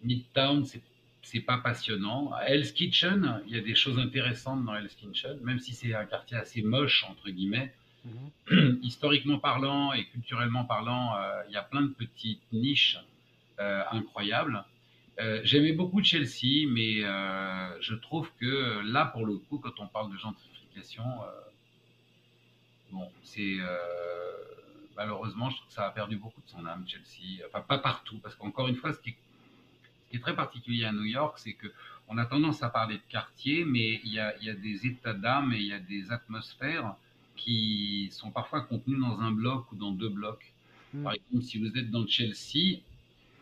Midtown, c'est c'est pas passionnant. À Hell's Kitchen, il y a des choses intéressantes dans Hell's Kitchen, même si c'est un quartier assez moche, entre guillemets. Mhm. Historiquement parlant et culturellement parlant, euh, il y a plein de petites niches euh, incroyables. Euh, j'aimais beaucoup Chelsea, mais je trouve que là, pour le coup, quand on parle de gentrification, bon, c'est malheureusement, je trouve que ça a perdu beaucoup de son âme, Chelsea. Enfin, pas partout, parce qu'encore une fois, ce qui est très particulier à New York, c'est que on a tendance à parler de quartier, mais il y a, des états d'âme et il y a des atmosphères qui sont parfois contenues dans un bloc ou dans deux blocs. Hmm. Par exemple, si vous êtes dans Chelsea,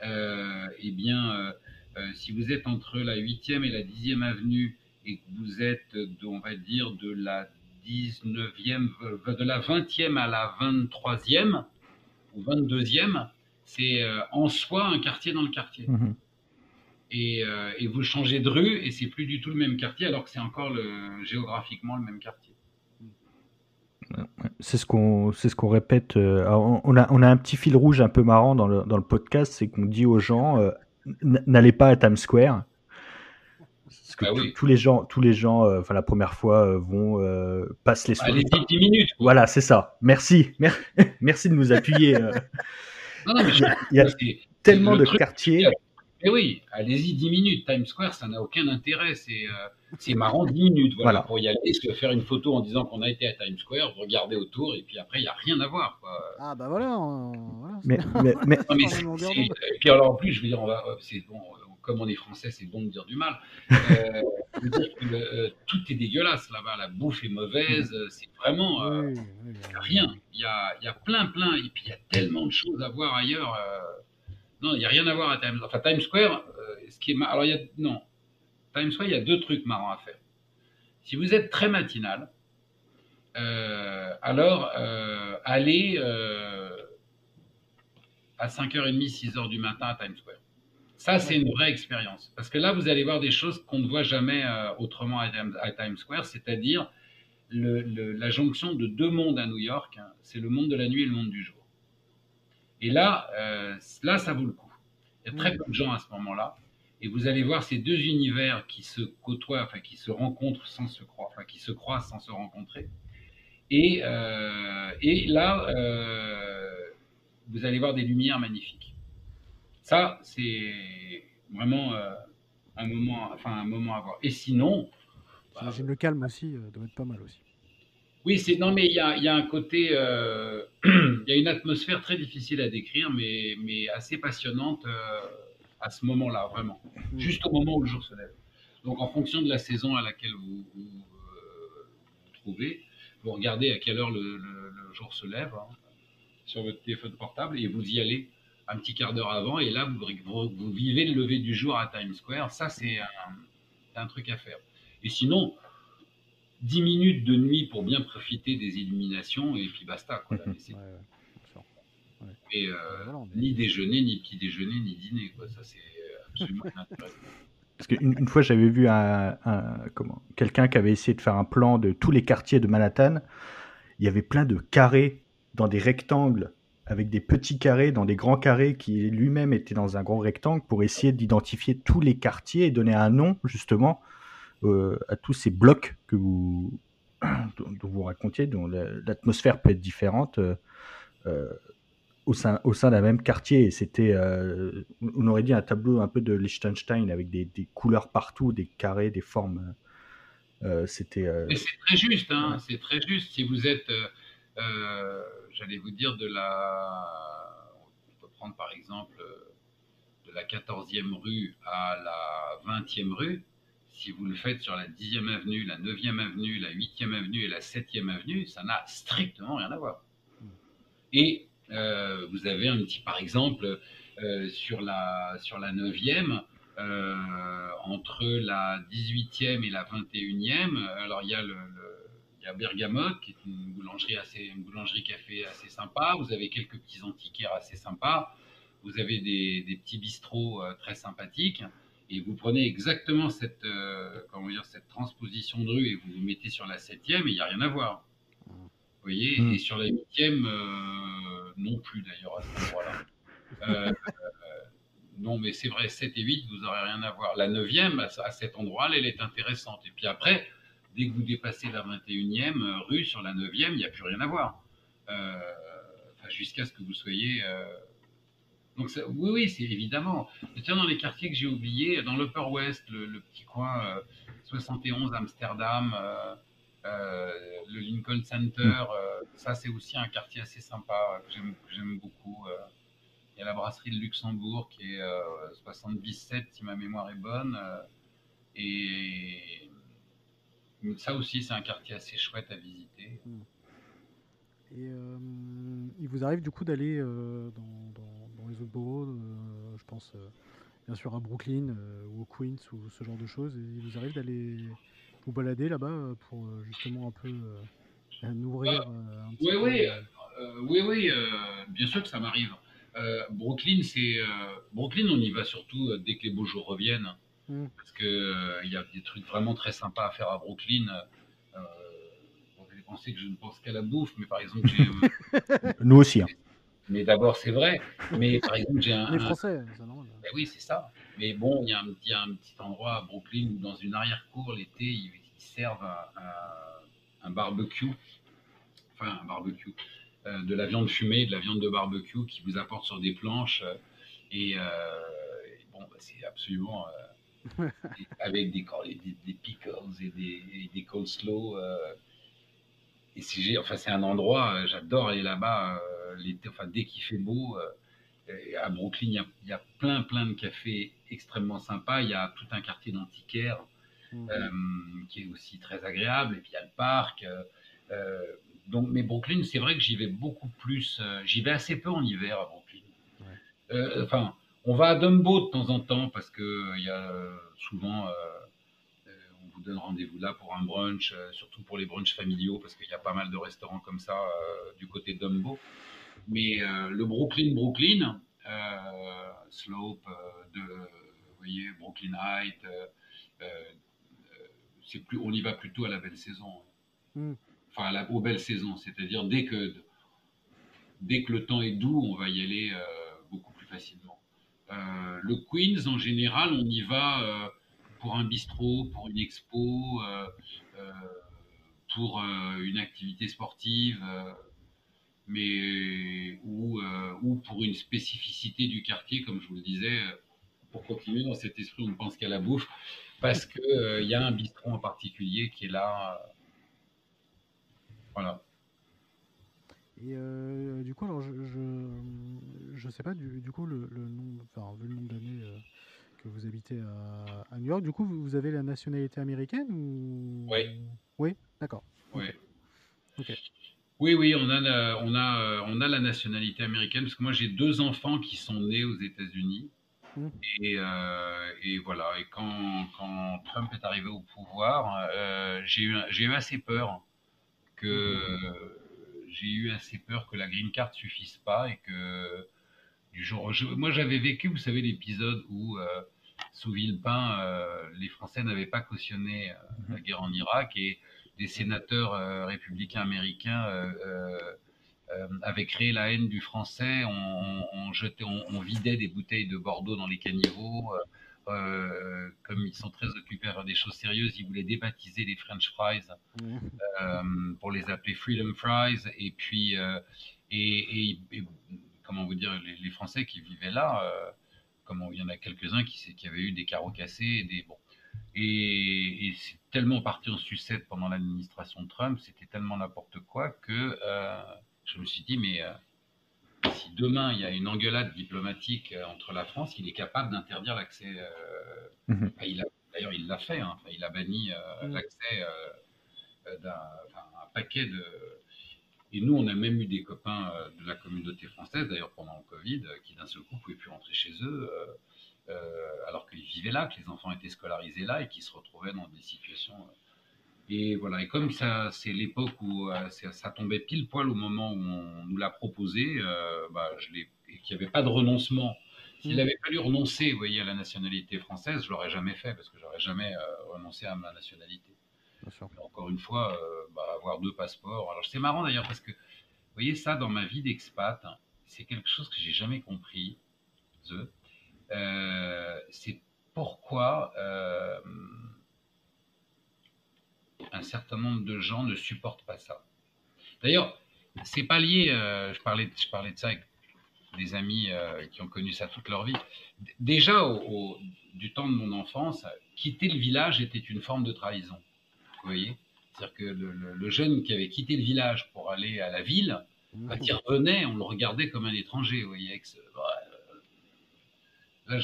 euh, eh bien, euh, euh, si vous êtes entre la 8e et la 10e avenue et que vous êtes, on va dire, de la 19e, de la 20e à la 23e ou 22e, c'est en soi un quartier dans le quartier. Euh, et, vous changez de rue et c'est plus du tout le même quartier alors que c'est encore le, géographiquement le même quartier. C'est ce qu'on c'est ce qu'on répète. Euh, on, a, on a un petit fil rouge un peu marrant dans le, dans le podcast, c'est qu'on dit aux gens euh, n'allez pas à Times Square. Parce que bah tous les gens, tous les gens, enfin la première fois vont passent les Allez, 10 minutes. Voilà, c'est ça. Merci, merci de nous appuyer. il y a, tellement de quartiers Mais oui, allez-y 10 minutes. Times Square, ça n'a aucun intérêt. C'est c'est marrant 10 minutes voilà, pour y aller, se faire une photo en disant qu'on a été à Times Square, regarder autour, et puis après, il n'y a rien à voir. Ah bah voilà. mais, mais, mais... et puis alors en plus, je veux dire, on va, c'est bon, comme on est français, c'est bon de dire du mal. Euh, dire que euh, tout est dégueulasse là-bas, la bouffe est mauvaise, mm. c'est vraiment euh, rien. Il y a, y a, plein, plein, et puis il y a tellement de choses à voir ailleurs. Non, il n'y a rien à voir à Times, enfin, Times Square. ce qui est alors il y a non, Times Square, il y a deux trucs marrants à faire. Si vous êtes très matinal, alors allez à 5h30, 6h du matin à Times Square. Ça, c'est une vraie expérience. Parce que là, vous allez voir des choses qu'on ne voit jamais euh, autrement à, Times Square, c'est-à-dire la jonction de deux mondes à New York. Hein. c'est le monde de la nuit et le monde du jour. Et là, euh, là, ça vaut le coup. Il y a très peu de gens à ce moment-là. Et vous allez voir ces deux univers qui se côtoient, enfin qui se rencontrent sans se croire, enfin qui se croisent sans se rencontrer. Et, euh, et là, vous allez voir des lumières magnifiques. Ça, c'est vraiment euh, un, moment, enfin, un moment à voir. Et sinon. Bah, le calme aussi euh, doit être pas mal aussi. Oui, c'est non, mais il y a, y a, un côté, euh, il y a une atmosphère très difficile à décrire, mais, mais assez passionnante à ce moment-là, vraiment. Mm. Juste au moment où le jour se lève. Donc, en fonction de la saison à laquelle vous vous, trouvez, vous regardez à quelle heure le, jour se lève hein, sur votre téléphone portable et vous y allez un petit quart d'heure avant, et là, vous, vous, vivez le lever du jour à Times Square. Ça, c'est un, truc à faire. Et sinon, 10 minutes de nuit pour bien profiter des illuminations, et puis basta. Quoi, et euh, ni déjeuner, ni petit déjeuner, ni dîner. Quoi. Ça, c'est absolument intéressant. Parce qu'une une fois, j'avais vu un, comment, quelqu'un qui avait essayé de faire un plan de tous les quartiers de Manhattan. Il y avait plein de carrés dans des rectangles avec des petits carrés dans des grands carrés qui lui-même était dans un grand rectangle pour essayer d'identifier tous les quartiers et donner un nom justement euh, à tous ces blocs que vous dont vous racontiez, dont l'atmosphère peut être différente euh, euh, au sein au sein d'un même quartier. C'était, on aurait dit un tableau un peu de Liechtenstein avec des, des couleurs partout, des carrés, des formes. c'était. c'est très juste, hein, c'est très juste. Si vous êtes j'allais vous dire, de la. On peut prendre par exemple de la 14e rue à la 20e rue. Si vous le faites sur la 10e avenue, la 9e avenue, la 8e avenue et la 7e avenue, ça n'a strictement rien à voir. Et euh, vous avez un petit, par exemple, euh, sur, la, sur la 9e, euh, entre la 18e et la 21e, alors il y a le a Bergamote, qui est une boulangerie, café assez sympa. Vous avez quelques petits antiquaires assez sympas. Vous avez des, petits bistrots très sympathiques. Et vous prenez exactement cette, euh, comment dire, cette transposition de rue et vous vous mettez sur la septième et il n'y a rien à voir. Vous voyez hmm. Et sur la huitième, euh, non plus d'ailleurs à ce endroit-là. non, mais c'est vrai, 7 et 8, vous n'aurez rien à voir. La neuvième, à cet endroit-là, elle est intéressante. Et puis après, dès que vous dépassez la 21e euh, rue sur la 9e, il n'y a plus rien à voir. Euh, jusqu'à ce que vous soyez. Euh, donc, oui, oui, c'est évidemment. Tiens, dans les quartiers que j'ai oubliés, dans l'Upper West, le, petit coin 71 Amsterdam, le Lincoln Center, ça, c'est aussi un quartier assez sympa que j'aime beaucoup. Il y a la brasserie de Luxembourg qui est 77, si ma mémoire est bonne. et ça aussi, c'est un quartier assez chouette à visiter. Hmm. Et euh, il vous arrive du coup d'aller euh, dans, les autres boroughs, euh, je pense bien sûr à Brooklyn ou au Queens ou ce genre de choses, et il vous arrive d'aller vous balader là-bas pour justement un peu nourrir un petit oui, peu, oui, oui, oui, bien sûr que ça m'arrive. Brooklyn, c'est Brooklyn, on y va surtout dès que les beaux jours reviennent. Mm. Parce qu'il euh, il y a des trucs vraiment très sympas à faire à Brooklyn. Euh, vous allez penser que je ne pense qu'à la bouffe, mais par exemple, j'ai. Euh, Nous aussi. Hein. Mais d'abord, c'est vrai. Mais par exemple, j'ai un. Les Français, c'est normal. Ben oui, c'est ça. Mais bon, il y, a un, y, a un, petit endroit à Brooklyn où, dans une arrière-cour, l'été, ils, servent un, barbecue. Enfin, un barbecue. de la viande fumée, de la viande de barbecue qui vous apporte sur des planches. et bon, bah, c'est absolument avec des, des, des, pickles et des, et des coleslaw. et c'est enfin, un endroit, j'adore aller là-bas l'été, enfin, dès qu'il fait beau. à Brooklyn, il y, a, plein, plein de cafés extrêmement sympas. Il y a tout un quartier d'antiquaire mmh. qui est aussi très agréable. Et puis il y a le parc. donc, mais Brooklyn, c'est vrai que j'y vais beaucoup plus. j'y vais assez peu en hiver à Brooklyn. Enfin, on va à Dumbo de temps en temps parce que il y a souvent, on vous donne rendez-vous là pour un brunch, surtout pour les brunchs familiaux parce qu'il y a pas mal de restaurants comme ça du côté de Dumbo. Mais le Brooklyn, Brooklyn, Slope, de, vous voyez, Brooklyn Heights, c'est plus, on y va plutôt à la belle saison. Hmm. Enfin, à la, aux belles saisons, c'est-à-dire dès que, dès que le temps est doux, on va y aller beaucoup plus facilement. Euh, le Queens, en général, on y va euh, pour un bistrot, pour une expo, euh, pour une activité sportive, mais ou, ou pour une spécificité du quartier, comme je vous le disais, pour continuer dans cet esprit, on ne pense qu'à la bouffe, parce qu'il y a un bistrot en particulier qui est là. voilà. Et euh, du coup, alors je, je, sais pas du, coup le, nombre, enfin vu le nombre d'années euh, que vous habitez à, New York, du coup vous avez la nationalité américaine ou? Oui. Oui, d'accord. Oui. Oui, oui, on a, la, on, a, on a la nationalité américaine parce que moi j'ai deux enfants qui sont nés aux États-Unis. Mmh. Et, euh, et, voilà, et quand, quand, Trump est arrivé au pouvoir, j'ai eu, eu assez peur que, mmh j'ai eu assez peur que la green card suffise pas et que du jour. moi, j'avais vécu, vous savez, l'épisode où euh, sous Villepin, euh, les Français n'avaient pas cautionné euh, la guerre en Irak et des sénateurs républicains américains avaient créé la haine du français. On, jetait, on, vidait des bouteilles de Bordeaux dans les caniveaux. Euh, comme ils sont très occupés à faire des choses sérieuses, ils voulaient débaptiser les French fries euh, pour les appeler Freedom Fries. Et puis, euh, et, comment vous dire, les, Français qui vivaient là, comme il y en a quelques-uns qui, qui, avaient eu des carreaux cassés, et des bon. Et, c'est tellement parti en sucette pendant l'administration de Trump, c'était tellement n'importe quoi que je me suis dit, mais si demain il y a une engueulade diplomatique euh, entre la France, il est capable d'interdire l'accès. Euh, mhm. D'ailleurs, il l'a fait. Hein, il a banni euh, mhm. l'accès d'un paquet de. Et nous, on a même eu des copains de la communauté française, d'ailleurs pendant le Covid, qui d'un seul coup pouvaient plus rentrer chez eux, alors qu'ils vivaient là, que les enfants étaient scolarisés là et qui se retrouvaient dans des situations et voilà, et comme ça, c'est l'époque où euh, ça tombait pile poil au moment où on nous l'a proposé, euh, bah, je l'ai, et qu'il n'y avait pas de renoncement. S'il mm. avait fallu renoncer, vous voyez, à la nationalité française, je l'aurais jamais fait parce que j'aurais jamais euh, renoncé à ma nationalité. encore une fois, bah, avoir deux passeports. Alors c'est marrant d'ailleurs parce que, vous voyez, ça dans ma vie d'expat, c'est quelque chose que j'ai jamais compris. C'est pourquoi un certain nombre de gens ne supportent pas ça. D'ailleurs, c'est pas lié. Euh, je parlais, je parlais de ça avec des amis euh, qui ont connu ça toute leur vie. Déjà, au, du temps de mon enfance, quitter le village était une forme de trahison. Vous voyez C'est-à-dire que le, jeune qui avait quitté le village pour aller à la ville, quand il revenait, on le regardait comme un étranger. Vous voyez Là,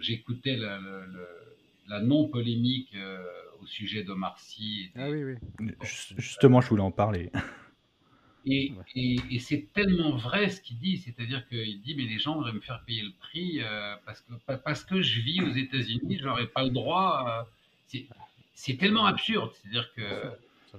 j'écoutais la, non-polémique. Euh, au sujet d'Omar Sy. Ah oui, oui. Justement, je voulais en parler. Et, et, c'est tellement vrai ce qu'il dit, c'est-à-dire qu'il dit mais les gens voudraient me faire payer le prix euh, parce que parce que je vis aux États-Unis, je n'aurais pas le droit. Euh, c'est tellement absurde, c'est-à-dire que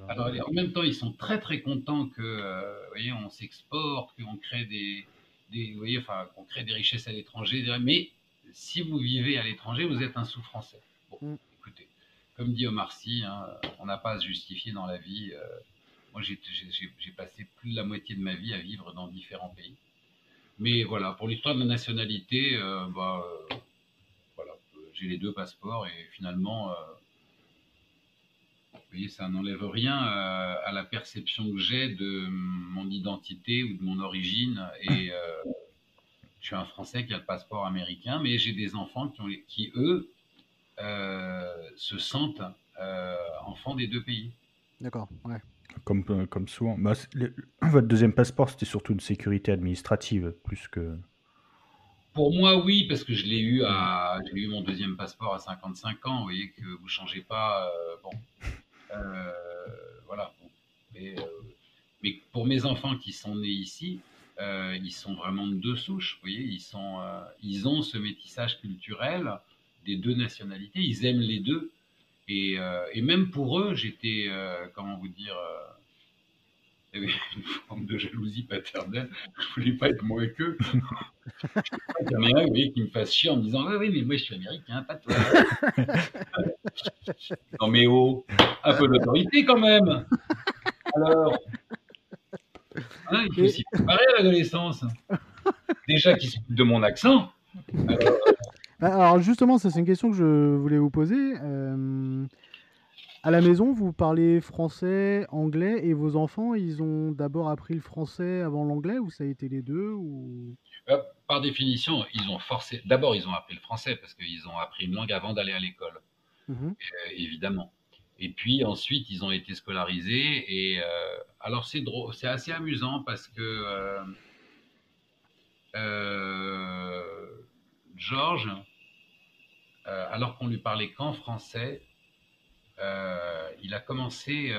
alors, en même temps ils sont très très contents que euh, vous voyez on s'exporte, qu'on crée des, des vous voyez enfin qu'on crée des richesses à l'étranger, mais si vous vivez à l'étranger, vous êtes un sous-français. Bon, mm comme dit Omar Sy, hein, on n'a pas à se justifier dans la vie. Euh, moi, j'ai passé plus de la moitié de ma vie à vivre dans différents pays. Mais voilà, pour l'histoire de la nationalité, euh, bah, euh, voilà, j'ai les deux passeports et finalement, vous voyez, ça n'enlève rien à la perception que j'ai de mon identité ou de mon origine. Et je suis un Français qui a le passeport américain, mais j'ai des enfants qui, ont, qui eux, se sentent enfants des deux pays. D'accord, ouais. Comme, comme souvent. Bah, votre deuxième passeport, c'était surtout une sécurité administrative, plus que. Pour moi, oui, parce que je l'ai eu à, j'ai eu mon deuxième passeport à 55 ans. Vous voyez que vous changez pas. bon, voilà. Mais, mais, pour mes enfants qui sont nés ici, euh, ils sont vraiment de deux souches. Vous voyez, ils sont, euh, ils ont ce métissage culturel des deux nationalités. Ils aiment les deux. Et, euh, et même pour eux, j'étais, comment vous dire, il y une forme de jalousie paternelle. Je voulais pas être moins qu'eux. je pas vous voyez, qui me fasse chier en me disant oui, oui, mais moi je suis américain, pas toi. non mais oh, un peu d'autorité quand même. Alors, Hein, il faut s'y préparer à l'adolescence. Déjà qu'il se de mon accent. Bah, alors... justement, ça c'est une question que je voulais vous poser. Euh, à la maison, vous parlez français, anglais, et vos enfants, ils ont d'abord appris le français avant l'anglais, ou ça a été les deux ou... Euh, par définition, ils ont forcé. D'abord, ils ont appris le français parce qu'ils ont appris une langue avant d'aller à l'école, mhm. euh, évidemment. Et puis ensuite, ils ont été scolarisés. Et euh, alors, c'est drôle, c'est assez amusant parce que euh, euh, Georges, alors qu'on lui parlait qu'en français, il a commencé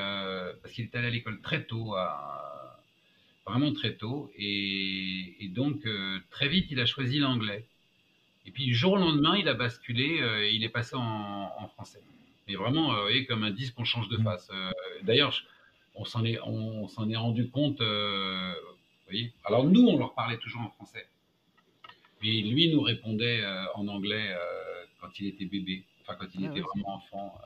parce qu'il est allé à l'école très tôt, vraiment très tôt, et, donc très vite, il a choisi l'anglais. Et puis du jour au lendemain, il a basculé, il est passé en français mais vraiment, euh, voyez, comme un disque, on change de mm. face. Euh, d'ailleurs, on s'en est, on, s'en est rendu compte. Euh, voyez Alors nous, on leur parlait toujours en français, mais lui nous répondait en anglais quand il était bébé, enfin quand il ah était vraiment enfant.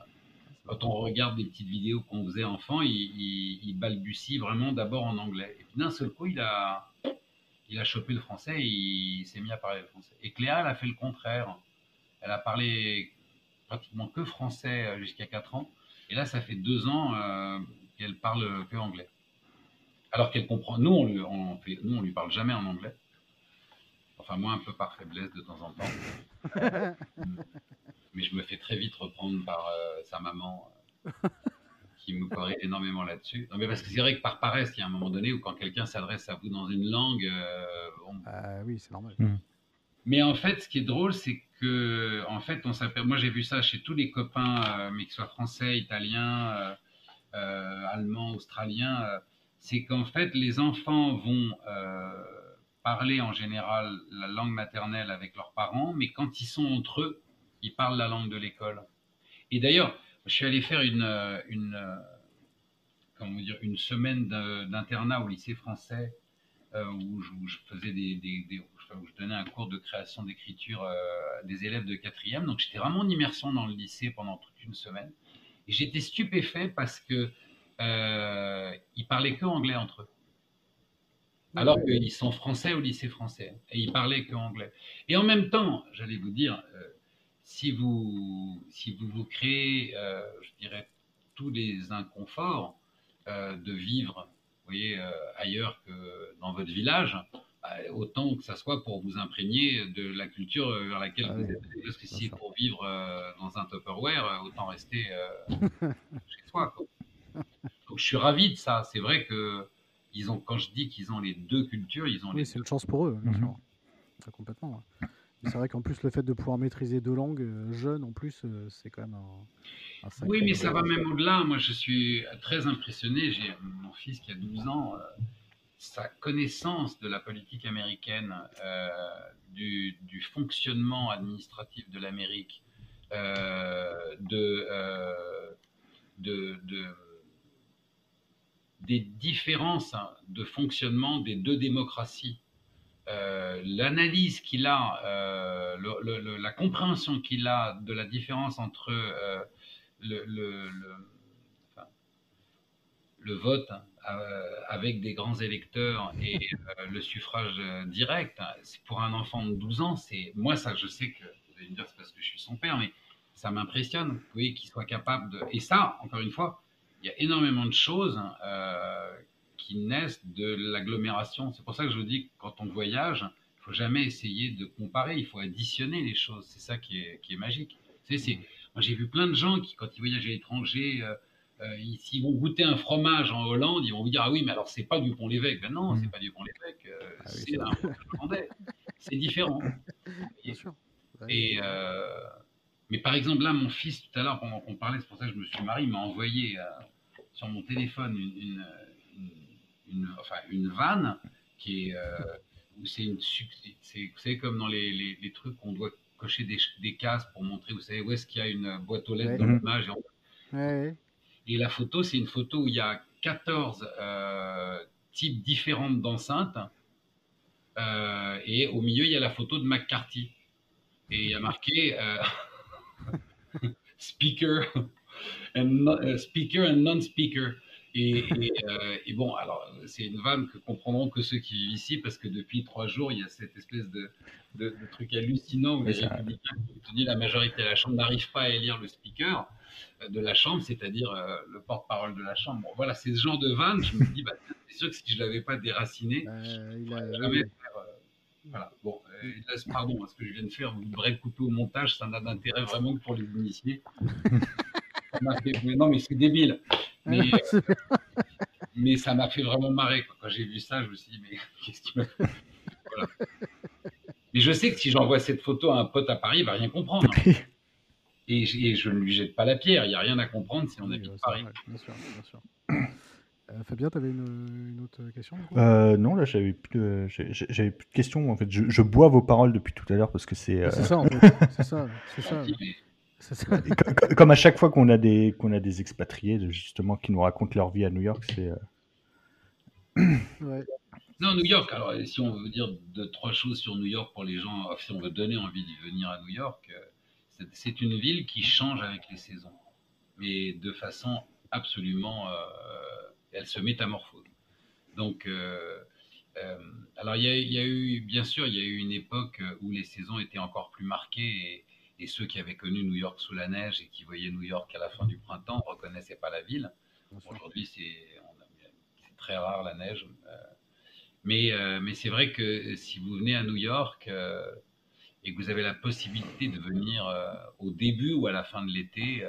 Quand on regarde des petites vidéos qu'on faisait enfant, il, il, balbutie vraiment d'abord en anglais. Et puis d'un seul coup, il a, il a chopé le français et il s'est mis à parler le français. Et Cléa, elle a fait le contraire. Elle a parlé pratiquement que français euh, jusqu'à 4 ans. Et là, ça fait deux ans euh, qu'elle parle que anglais. Alors qu'elle comprend. Nous, on lui, on fait, nous, on lui parle jamais en anglais. Enfin, moi, un peu par faiblesse de temps en temps. Mais je me fais très vite reprendre par euh, sa maman, qui me corrige énormément là-dessus. Non, mais parce que c'est vrai que par paresse, il y a un moment donné où quand quelqu'un s'adresse à vous dans une langue, ah oui, c'est normal. Hmm. Mais en fait, ce qui est drôle, c'est que, en fait, on. Moi, j'ai vu ça chez tous les copains, euh, mais qu'ils soient français, italiens, euh, euh, allemands, australiens. c'est qu'en fait, les enfants vont parler en général la langue maternelle avec leurs parents, mais quand ils sont entre eux, ils parlent la langue de l'école. Et d'ailleurs, je suis allé faire une, comment dire, une semaine d'internat au lycée français où je, faisais des, où je donnais un cours de création d'écriture euh, des élèves de quatrième. Donc j'étais vraiment en immersion dans le lycée pendant toute une semaine. Et j'étais stupéfait parce que euh, ils parlaient que anglais entre eux. Alors qu'ils sont français au lycée français. Et ils parlaient que anglais. Et en même temps, j'allais vous dire, euh, si, vous, si vous vous créez, euh, je dirais, tous les inconforts de vivre vous voyez, ailleurs que dans votre village, autant que ça soit pour vous imprégner de la culture vers laquelle ah vous êtes. Parce que si pour vivre euh, dans un Tupperware, euh, autant rester chez soi. Donc je suis ravi de ça. C'est vrai que ils ont, quand je dis qu'ils ont les deux cultures, ils ont. Oui, c'est une chance pour eux. Bien mhm. complètement. C'est vrai qu'en plus le fait de pouvoir maîtriser deux langues jeunes, en plus, c'est quand même un. oui, mais ça va même au-delà. Moi, je suis très impressionné. J'ai mon fils qui a 12 ans sa connaissance de la politique américaine, euh, du, fonctionnement administratif de l'Amérique, euh, euh, de, de, des différences de fonctionnement des deux démocraties, l'analyse qu'il a, la compréhension qu'il a de la différence entre le, vote hein, avec des grands électeurs et euh, le suffrage euh, direct, pour un enfant de 12 ans, c'est moi ça, je sais que vous allez me dire c'est parce que je suis son père, mais ça m'impressionne, vous voyez, qu'il soit capable de. Et ça, encore une fois, il y a énormément de choses qui naissent de l'agglomération. C'est pour ça que je vous dis, quand on voyage, il faut faut jamais essayer de comparer, il faut additionner les choses. C'est ça qui est, qui est magique. c'est, moi, j'ai vu plein de gens qui, quand ils voyagent à l'étranger, euh, euh, s'ils vont goûter un fromage en Hollande, ils vont vous dire Ah oui, mais alors c'est pas du Pont-l'Évêque. Ben non, c'est pas du Pont-l'Évêque, euh, ah c'est un hollandais. C'est différent. Bien sûr. Et, mais par exemple, là, mon fils, tout à l'heure, pendant qu'on parlait, c'est pour ça que je me suis marié, il m'a envoyé sur mon téléphone une, une, enfin, une vanne qui est. où c'est une. C'est comme dans les, les, les trucs qu'on doit cocher des, des, cases pour montrer, vous savez, où est-ce qu'il y a une boîte aux lettres dans l'image. Et la photo, c'est une photo où il y a 14 euh, types différents d'enceintes. Euh, et au milieu, il y a la photo de McCarthy. Et il y a marqué euh, speaker, and, speaker and non-speaker. Et, et, bon, alors, c'est une vanne que comprendront que ceux qui vivent ici, parce que depuis trois jours, il y a cette espèce de, de, trucs hallucinants où les républicains qui la majorité de la Chambre n'arrive pas à élire le speaker euh, de la Chambre, c'est-à-dire euh, le porte-parole de la Chambre. voilà, c'est ce genre de vanne. Je me dis, bah, c'est sûr que si je ne l'avais pas déraciné, euh, il a... jamais faire. Euh, voilà, bon, pardon, ce que je viens de faire, vous devrez couper au montage, ça n'a d'intérêt vraiment que pour les initiés. non, mais c'est débile. Mais, mais ça m'a fait vraiment marrer. Quand j'ai vu ça, je me suis dit, mais qu'est-ce qui m'a fait voilà. Mais je sais que si j'envoie cette photo à un pote à Paris, il va rien comprendre. et, je ne lui jette pas la pierre. Il n'y a rien à comprendre si on habite Paris. bien sûr, bien sûr. Euh, Fabien, tu avais une, autre question euh, Non, là, j'avais plus, de, j'avais plus de questions. En fait, je, bois vos paroles depuis tout à l'heure parce que c'est. C'est ça, en fait. c'est ça. C'est ça. Comme à chaque fois qu'on a des qu'on a des expatriés justement qui nous racontent leur vie à New York, c'est. Euh, ouais. Non, New York. Alors, si on veut dire deux, trois choses sur New York pour les gens, si on veut donner envie d'y venir à New York, euh, c'est une ville qui change avec les saisons, mais de façon absolument, euh, elle se métamorphose. Donc, euh, alors il y, a, eu, bien sûr, il y a eu une époque où les saisons étaient encore plus marquées et, ceux qui avaient connu New York sous la neige et qui voyaient New York à la fin du printemps ne reconnaissaient pas la ville. Aujourd'hui, c'est très rare la neige. Mais, euh, mais c'est vrai que si vous venez à New York euh, et que vous avez la possibilité de venir euh, au début ou à la fin de l'été,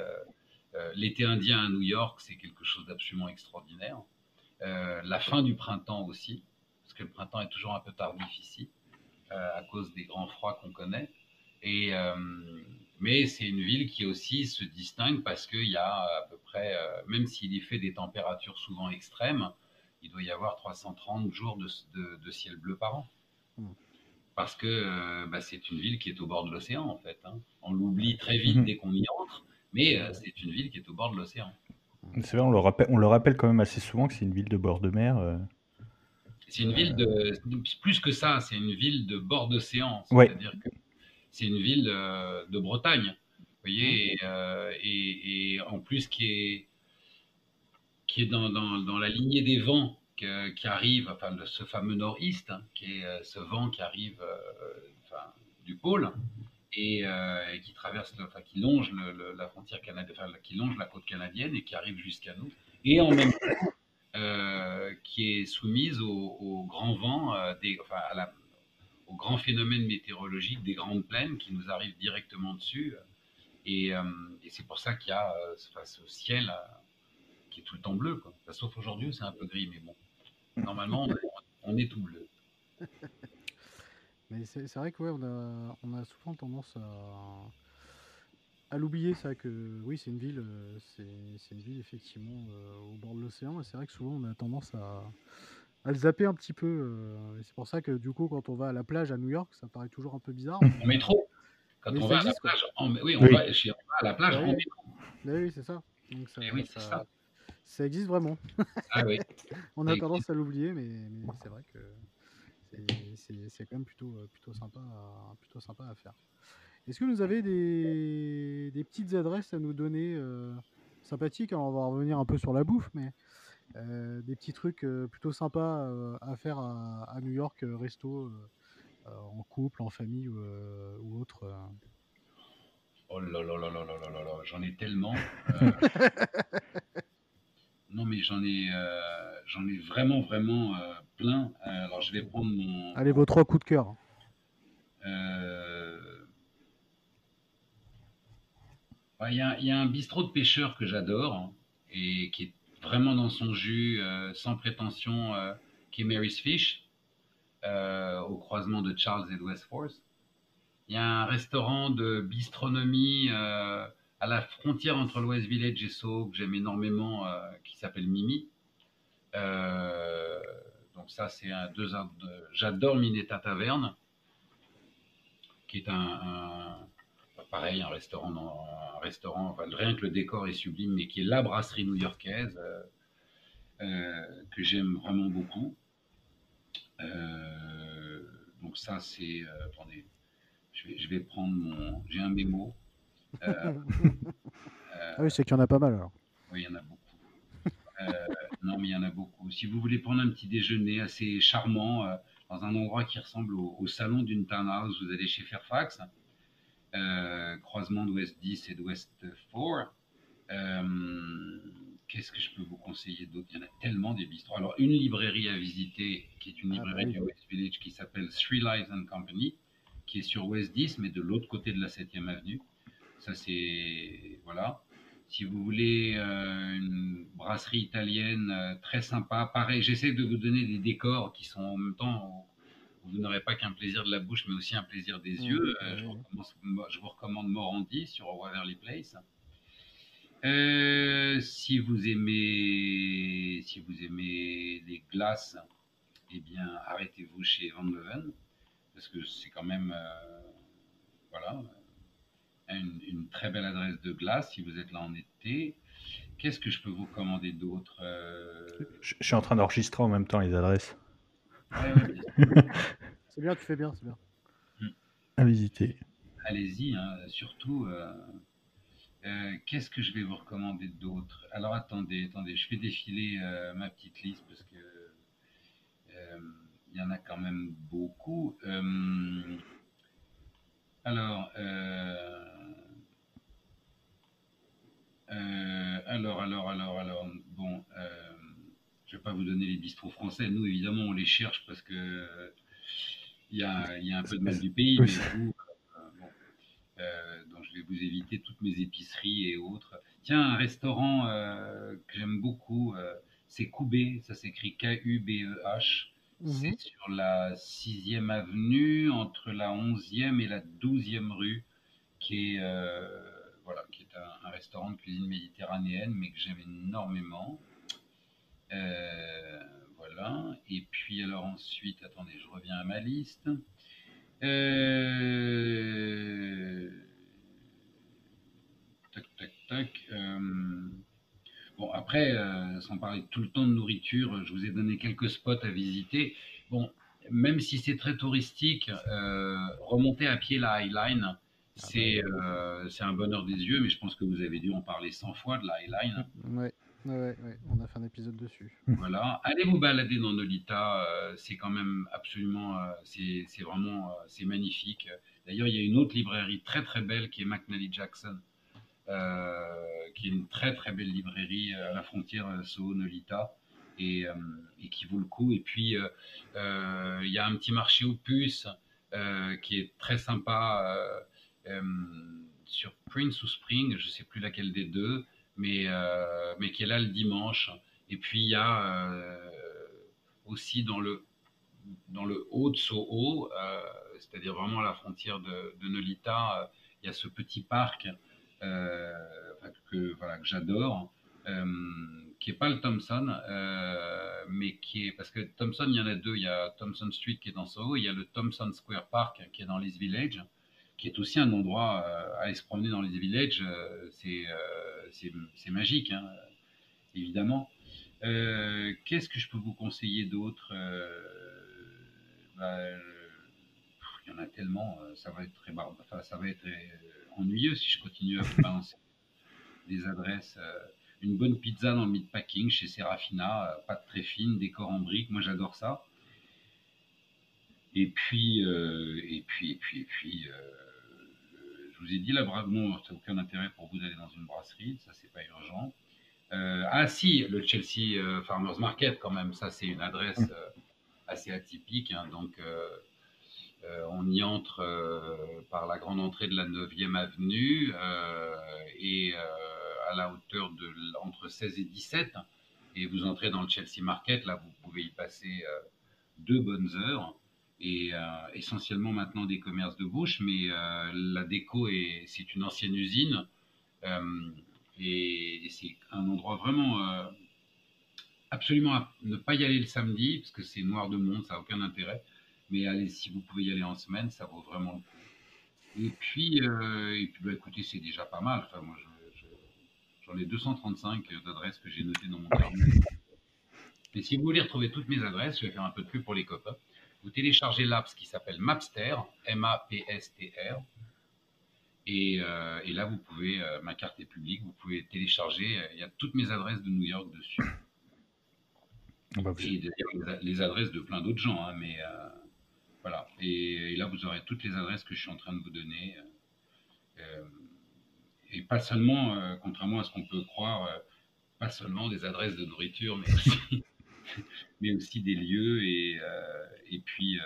l'été indien à New York, c'est quelque chose d'absolument extraordinaire. la fin du printemps aussi, parce que le printemps est toujours un peu tardif ici, à cause des grands froids qu'on connaît. Et, mais c'est une ville qui aussi se distingue parce qu'il y a à peu près, même s'il y fait des températures souvent extrêmes, il doit y avoir 330 jours de, ciel bleu par an. Hmm. Parce que euh, bah, c'est une ville qui est au bord de l'océan, en fait. Hein. On l'oublie très vite hmm. dès qu'on y entre, mais euh, c'est une ville qui est au bord de l'océan. C'est vrai, on le, rappelle, on le rappelle quand même assez souvent que c'est une ville de bord de mer. Euh. C'est une ville de. Plus que ça, c'est une ville de bord d'océan. C'est-à-dire que c'est une ville de Bretagne. Vous voyez, hmm. et, et, en plus qui est qui est dans, dans, la lignée des vents qui arrive, enfin ce fameux nord-est, hein, qui est euh, ce vent qui arrive euh, enfin, du pôle et, euh, qui traverse, enfin, qui longe la frontière canadienne, enfin, qui longe la côte canadienne et qui arrive jusqu'à nous, et en même temps qui est soumise au, grand vent, des, enfin, à la, au grand phénomène météorologique des grandes plaines qui nous arrivent directement dessus. Et, et c'est pour ça qu'il y a ce ciel qui est tout le temps bleu. Quoi. sauf aujourd'hui, c'est un peu gris, mais bon. Normalement, on est, tout bleu. mais c'est vrai que ouais, on, a, on a souvent tendance à, à l'oublier. Vrai que oui, c'est une ville, euh, c'est une ville effectivement euh, au bord de l'océan. Et c'est vrai que souvent, on a tendance à, à le zapper un petit peu. Euh, et c'est pour ça que du coup, quand on va à la plage à New York, ça paraît toujours un peu bizarre. En métro. Quand on va à la plage, en... oui, on, Va, à la plage en métro. Oui, c'est ça. Donc ça, oui, c'est ça. Ça existe vraiment. Ah oui. On a tendance à l'oublier, mais, c'est vrai que c'est quand même plutôt, euh, plutôt, sympa, à, plutôt sympa à faire. Est-ce que vous avez des, des, petites adresses à nous donner euh, sympathiques? On va revenir un peu sur la bouffe, mais euh, des petits trucs euh, plutôt sympas euh, à faire à, New York, resto, en couple, en famille ou, autre. Oh là là là là là là là j'en ai tellement. Non mais j'en ai, j'en ai vraiment vraiment plein. alors je vais prendre mon. Allez vos trois coups de cœur. Il y, y, a un bistrot de pêcheurs que j'adore hein, et qui est vraiment dans son jus, sans prétention, qui est Mary's Fish, au croisement de Charles et de West Force. Il y a un restaurant de bistronomie à la frontière entre l'Ouest Village et Soho que j'aime énormément, qui s'appelle Mimi. donc ça, c'est un deux. J'adore Minetta Taverne qui est un, pareil, un restaurant, un restaurant enfin, rien que le décor est sublime, mais qui est la brasserie new-yorkaise euh, euh, que j'aime vraiment beaucoup. Euh, donc ça, c'est, attendez, je vais, je vais, prendre mon, j'ai un mémo. ah oui, c'est qu'il y en a pas mal alors. Oui, il y en a beaucoup. non, mais il y en a beaucoup. Si vous voulez prendre un petit déjeuner assez charmant dans un endroit qui ressemble au, salon d'une townhouse. Vous allez chez Fairfax, croisement d'Ouest 10 et d'Ouest 4. Euh, qu'est-ce que je peux vous conseiller d'autre? Il y en a tellement des bistrots. Alors, une librairie à visiter, qui est une ah, librairie du West Village, qui s'appelle Three Lives and Company, qui est sur West 10, mais de l'autre côté de la 7e avenue. Ça, c'est. Voilà. Si vous voulez euh, une brasserie italienne euh, très sympa, pareil, j'essaie de vous donner des décors qui sont en même temps vous n'aurez pas qu'un plaisir de la bouche, mais aussi un plaisir des mmh, yeux. Euh, je, vous recommande Morandi sur Waverly Place. si vous aimez, si vous aimez les glaces, eh bien, arrêtez-vous chez Van Leven, parce que c'est quand même, voilà, une, très belle adresse de glace si vous êtes là en été. Qu'est-ce que je peux vous commander d'autre euh? je, suis en train d'enregistrer en même temps les adresses. C'est bien, tu fais bien, c'est bien. À visiter. Allez-y, hein, surtout. Euh, euh, qu'est-ce que je vais vous recommander d'autre? Alors attendez, attendez, je fais défiler ma petite liste parce que il y en a quand même beaucoup. alors, euh, alors, alors, alors, alors, bon, euh, je ne vais pas vous donner les bistrots français. Nous, évidemment, on les cherche parce que il y a, y a, un peu de mal du pays, mais vous, euh, donc je vais vous éviter toutes mes épiceries et autres. Tiens, un restaurant que j'aime beaucoup, c'est Koubé, ça s'écrit K-U-B-E-H. Mhm. C'est sur la 6e avenue, entre la 11e et la 12e rue, qui est voilà, qui est un, restaurant de cuisine méditerranéenne, mais que j'aime énormément. Euh, voilà. Et puis alors ensuite, attendez, je reviens à ma liste. Euh, tac, tac, tac. Euh, bon, après, sans parler tout le temps de nourriture, je vous ai donné quelques spots à visiter. Bon, même si c'est très touristique, remonter à pied la Highline, ah euh, c'est un bonheur des yeux, mais je pense que vous avez dû en parler 100 fois de la Highline. Oui, ouais, ouais, on a fait un épisode dessus. Voilà, allez vous balader dans Nolita, euh, c'est quand même absolument, euh, c'est vraiment, c'est magnifique. D'ailleurs, il y a une autre librairie très très belle qui est McNally Jackson, qui est une très très belle librairie à la frontière Soho-Nolita. Et, et, qui vaut le coup. Et puis, il y a un petit marché aux puces qui est très sympa euh, sur Prince ou Spring, je ne sais plus laquelle des deux, mais, euh, mais qui est là le dimanche. Et puis il y a euh, aussi dans le, dans le haut de Soho, c'est-à-dire vraiment à la frontière de, Nolita, il y a ce petit parc que, voilà, que j'adore. qui est pas le Thompson, mais qui est parce que Thompson il y en a deux, il y a Thompson Street qui est dans Soho, il y a le Thompson Square Park qui est dans l'East Village, qui est aussi un endroit euh, à aller se promener dans les villages. Euh, euh, c'est magique, hein, évidemment. Qu'est-ce que je peux vous conseiller d'autre bah, Il y en a tellement, ça va être très ça va être ennuyeux si je continue à vous balancer des adresses. une bonne pizza dans le meatpacking chez Serafina, pâte très fine, décor en briques, moi j'adore ça. Et puis, et puis, et puis, et puis, vous ai dit, la brave, non, ça n'a aucun intérêt pour vous d'aller dans une brasserie, ça c'est pas urgent. Euh, ah si, le Chelsea euh, Farmers Market quand même, ça c'est une adresse euh, assez atypique, hein, donc on y entre par la grande entrée de la 9e avenue et à la hauteur de entre 16 et 17 et vous entrez dans le Chelsea Market, là vous pouvez y passer deux bonnes heures et essentiellement maintenant des commerces de bouche, mais la déco est c'est une ancienne usine et, c'est un endroit vraiment absolument à ne pas y aller le samedi parce que c'est noir de monde, ça n'a aucun intérêt. Mais allez, si vous pouvez y aller en semaine, ça vaut vraiment le coup. Et puis, et puis bah, écoutez, c'est déjà pas mal. Enfin, moi, j'en ai 235 d'adresses que j'ai notées dans mon carnet. Et si vous voulez retrouver toutes mes adresses, je vais faire un peu de pub pour les copains. Vous téléchargez l'app qui s'appelle Mapster, M-A-P-S-T-R. Et, euh, et, là, vous pouvez, euh, ma carte est publique, vous pouvez télécharger, euh, il y a toutes mes adresses de New York dessus. Et les adresses de plein d'autres gens, hein, mais voilà. Et, là, vous aurez toutes les adresses que je suis en train de vous donner. et pas seulement, contrairement à ce qu'on peut croire, pas seulement des adresses de nourriture, mais aussi mais aussi des lieux et, euh, et puis euh,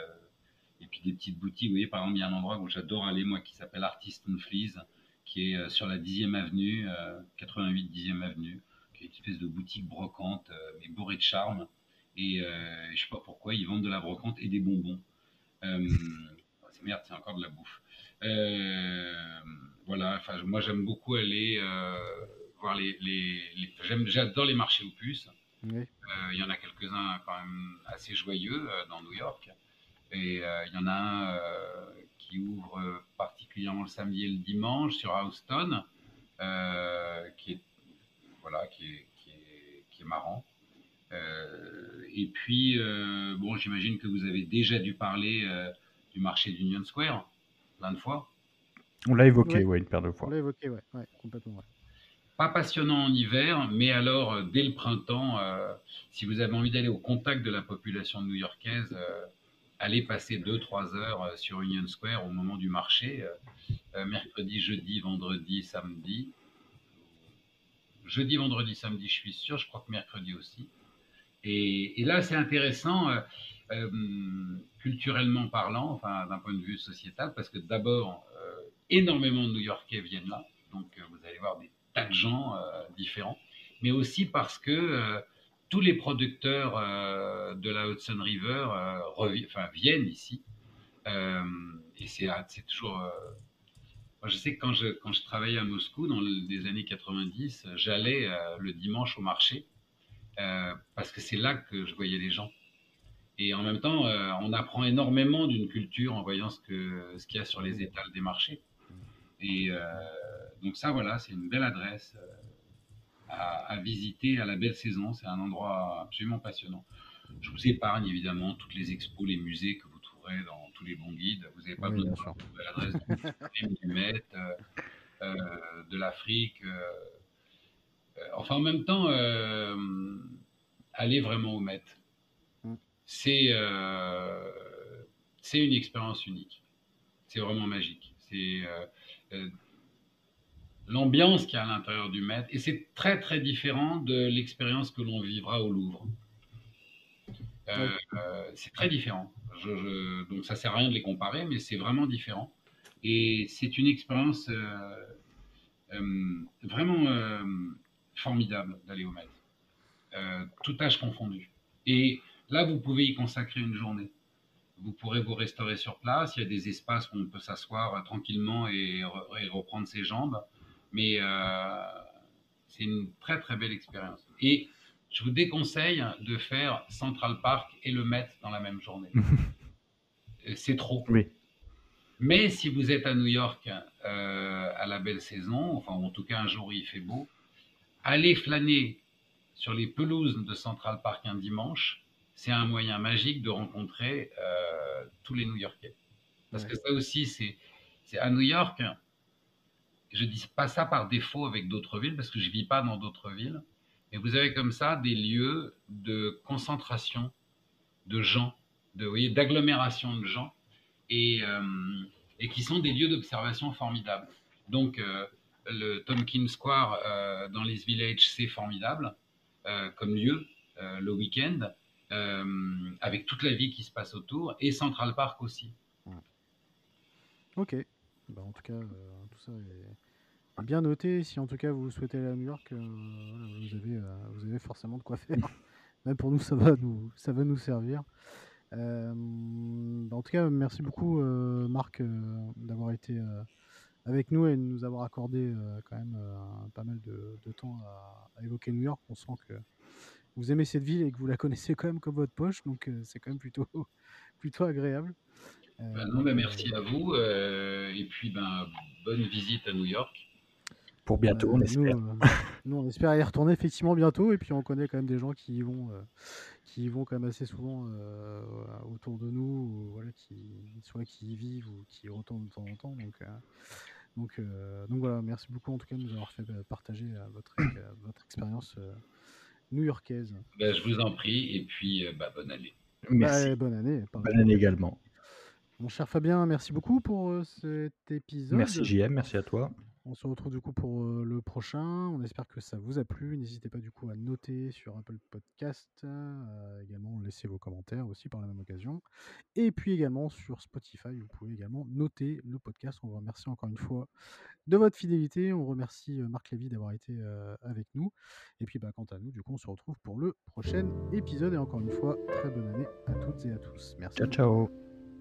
et puis des petites boutiques. Vous voyez, par exemple, il y a un endroit où j'adore aller, moi, qui s'appelle Artist and Fleas, qui est euh, sur la 10e avenue, 88 10e avenue, qui est une espèce de boutique brocante, mais bourrée de charme. Et je je sais pas pourquoi, ils vendent de la brocante et des bonbons. c'est merde, c'est encore de la bouffe. voilà, enfin, moi j'aime beaucoup aller voir les, les, j'adore les marchés aux puces. Euh, il y en a quelques-uns quand même assez joyeux euh, dans New York. Et euh, il y en a un qui ouvre particulièrement le samedi et le dimanche sur Houston, qui est voilà, qui est, qui est, qui est marrant. et puis, bon, j'imagine que vous avez déjà dû parler du marché d'Union Square plein de fois. On l'a évoqué, ouais. une paire de fois. On l'a évoqué, ouais, complètement. Pas passionnant en hiver, mais alors euh, dès le printemps, euh, si vous avez envie d'aller au contact de la population new-yorkaise, euh, allez passer 2-3 heures sur Union Square au moment du marché, mercredi, jeudi, vendredi, samedi. Jeudi, vendredi, samedi, je suis sûr, je crois que mercredi aussi. Et, et là, c'est intéressant, culturellement parlant, enfin d'un point de vue sociétal, parce que d'abord, énormément de New-Yorkais viennent là. Donc, vous allez voir des de gens euh, différents, mais aussi parce que euh, tous les producteurs euh, de la Hudson River viennent ici. et c'est toujours. Moi, je sais que quand je, quand travaillais à Moscou dans les années 90, j'allais le dimanche au marché parce que c'est là que je voyais les gens. Et en même temps, on apprend énormément d'une culture en voyant ce qu'il ce qu'il y a sur les étals des marchés. Et donc ça, voilà, c'est une belle adresse euh, à, visiter à la belle saison. C'est un endroit absolument passionnant. Je vous épargne évidemment toutes les expos, les musées que vous trouverez dans tous les bons guides. Vous n'avez pas besoin de trouver l'adresse du Met, euh, de l'Afrique. enfin, en même temps, aller vraiment au Met. Mm. C'est c'est une expérience unique. C'est vraiment magique. C'est euh, l'ambiance qu'il y a à l'intérieur du Met. Et c'est très très différent de l'expérience que l'on vivra au Louvre. Euh, euh, c'est très différent. donc ça sert à rien de les comparer, mais c'est vraiment différent. Et c'est une expérience vraiment formidable d'aller au Met. tout âge confondu. Et là, vous pouvez y consacrer une journée. Vous pourrez vous restaurer sur place. Il y a des espaces où on peut s'asseoir euh, tranquillement et, reprendre ses jambes. Mais euh, c'est une très très belle expérience. Et je vous déconseille de faire Central Park et le Met dans la même journée. Euh, c'est trop. Oui. Mais si vous êtes à New York à la belle saison, enfin en tout cas un jour où il fait beau, allez flâner sur les pelouses de Central Park un dimanche c'est un moyen magique de rencontrer euh, tous les New-Yorkais. Parce que ça aussi, c'est, à New York. Je dis pas ça par défaut avec d'autres villes parce que je vis pas dans d'autres villes. Mais vous avez comme ça des lieux de concentration de gens, de, d'agglomération de gens, et, euh, et qui sont des lieux d'observation formidables. Donc, euh, le Tompkins Square dans les Village, c'est formidable comme lieu le week-end. Euh, avec toute la vie qui se passe autour, et Central Park aussi. Ok. Bah, en tout cas, tout ça est bien noté. Si en tout cas vous souhaitez aller à New York, vous, avez, vous avez forcément de quoi faire. Même pour nous, ça va nous, ça va nous servir. En tout cas, merci beaucoup, Marc, d'avoir été avec nous et de nous avoir accordé quand même pas mal de, temps à, évoquer New York. On sent que vous aimez cette ville et que vous la connaissez quand même comme votre poche, donc c'est quand même plutôt, plutôt agréable. Bah, non, mais merci à vous et puis ben, bonne visite à New York. Pour bientôt, on espère. Nous, on espère y retourner effectivement bientôt. Et puis, on connaît quand même des gens qui y vont, qui y vont quand même assez souvent autour de nous, voilà, qui, soit qui y vivent ou qui y retournent de temps en temps. Donc, donc, donc voilà, merci beaucoup en tout cas de nous avoir fait partager votre, votre expérience new-yorkaise. Bah, je vous en prie. Et puis, bah, bonne année. Merci. bonne année. Bonne année également. Mon cher Fabien, merci beaucoup pour cet épisode. Merci JM, merci à toi. On se retrouve du coup pour le prochain. On espère que ça vous a plu. N'hésitez pas du coup à noter sur Apple Podcast, également laisser vos commentaires aussi par la même occasion. Et puis également sur Spotify, vous pouvez également noter le podcast. On vous remercie encore une fois de votre fidélité. On remercie Marc Lévy d'avoir été avec nous. Et puis bah, quant à nous, du coup, on se retrouve pour le prochain épisode. Et encore une fois, très bonne année à toutes et à tous. Merci. Ciao ciao.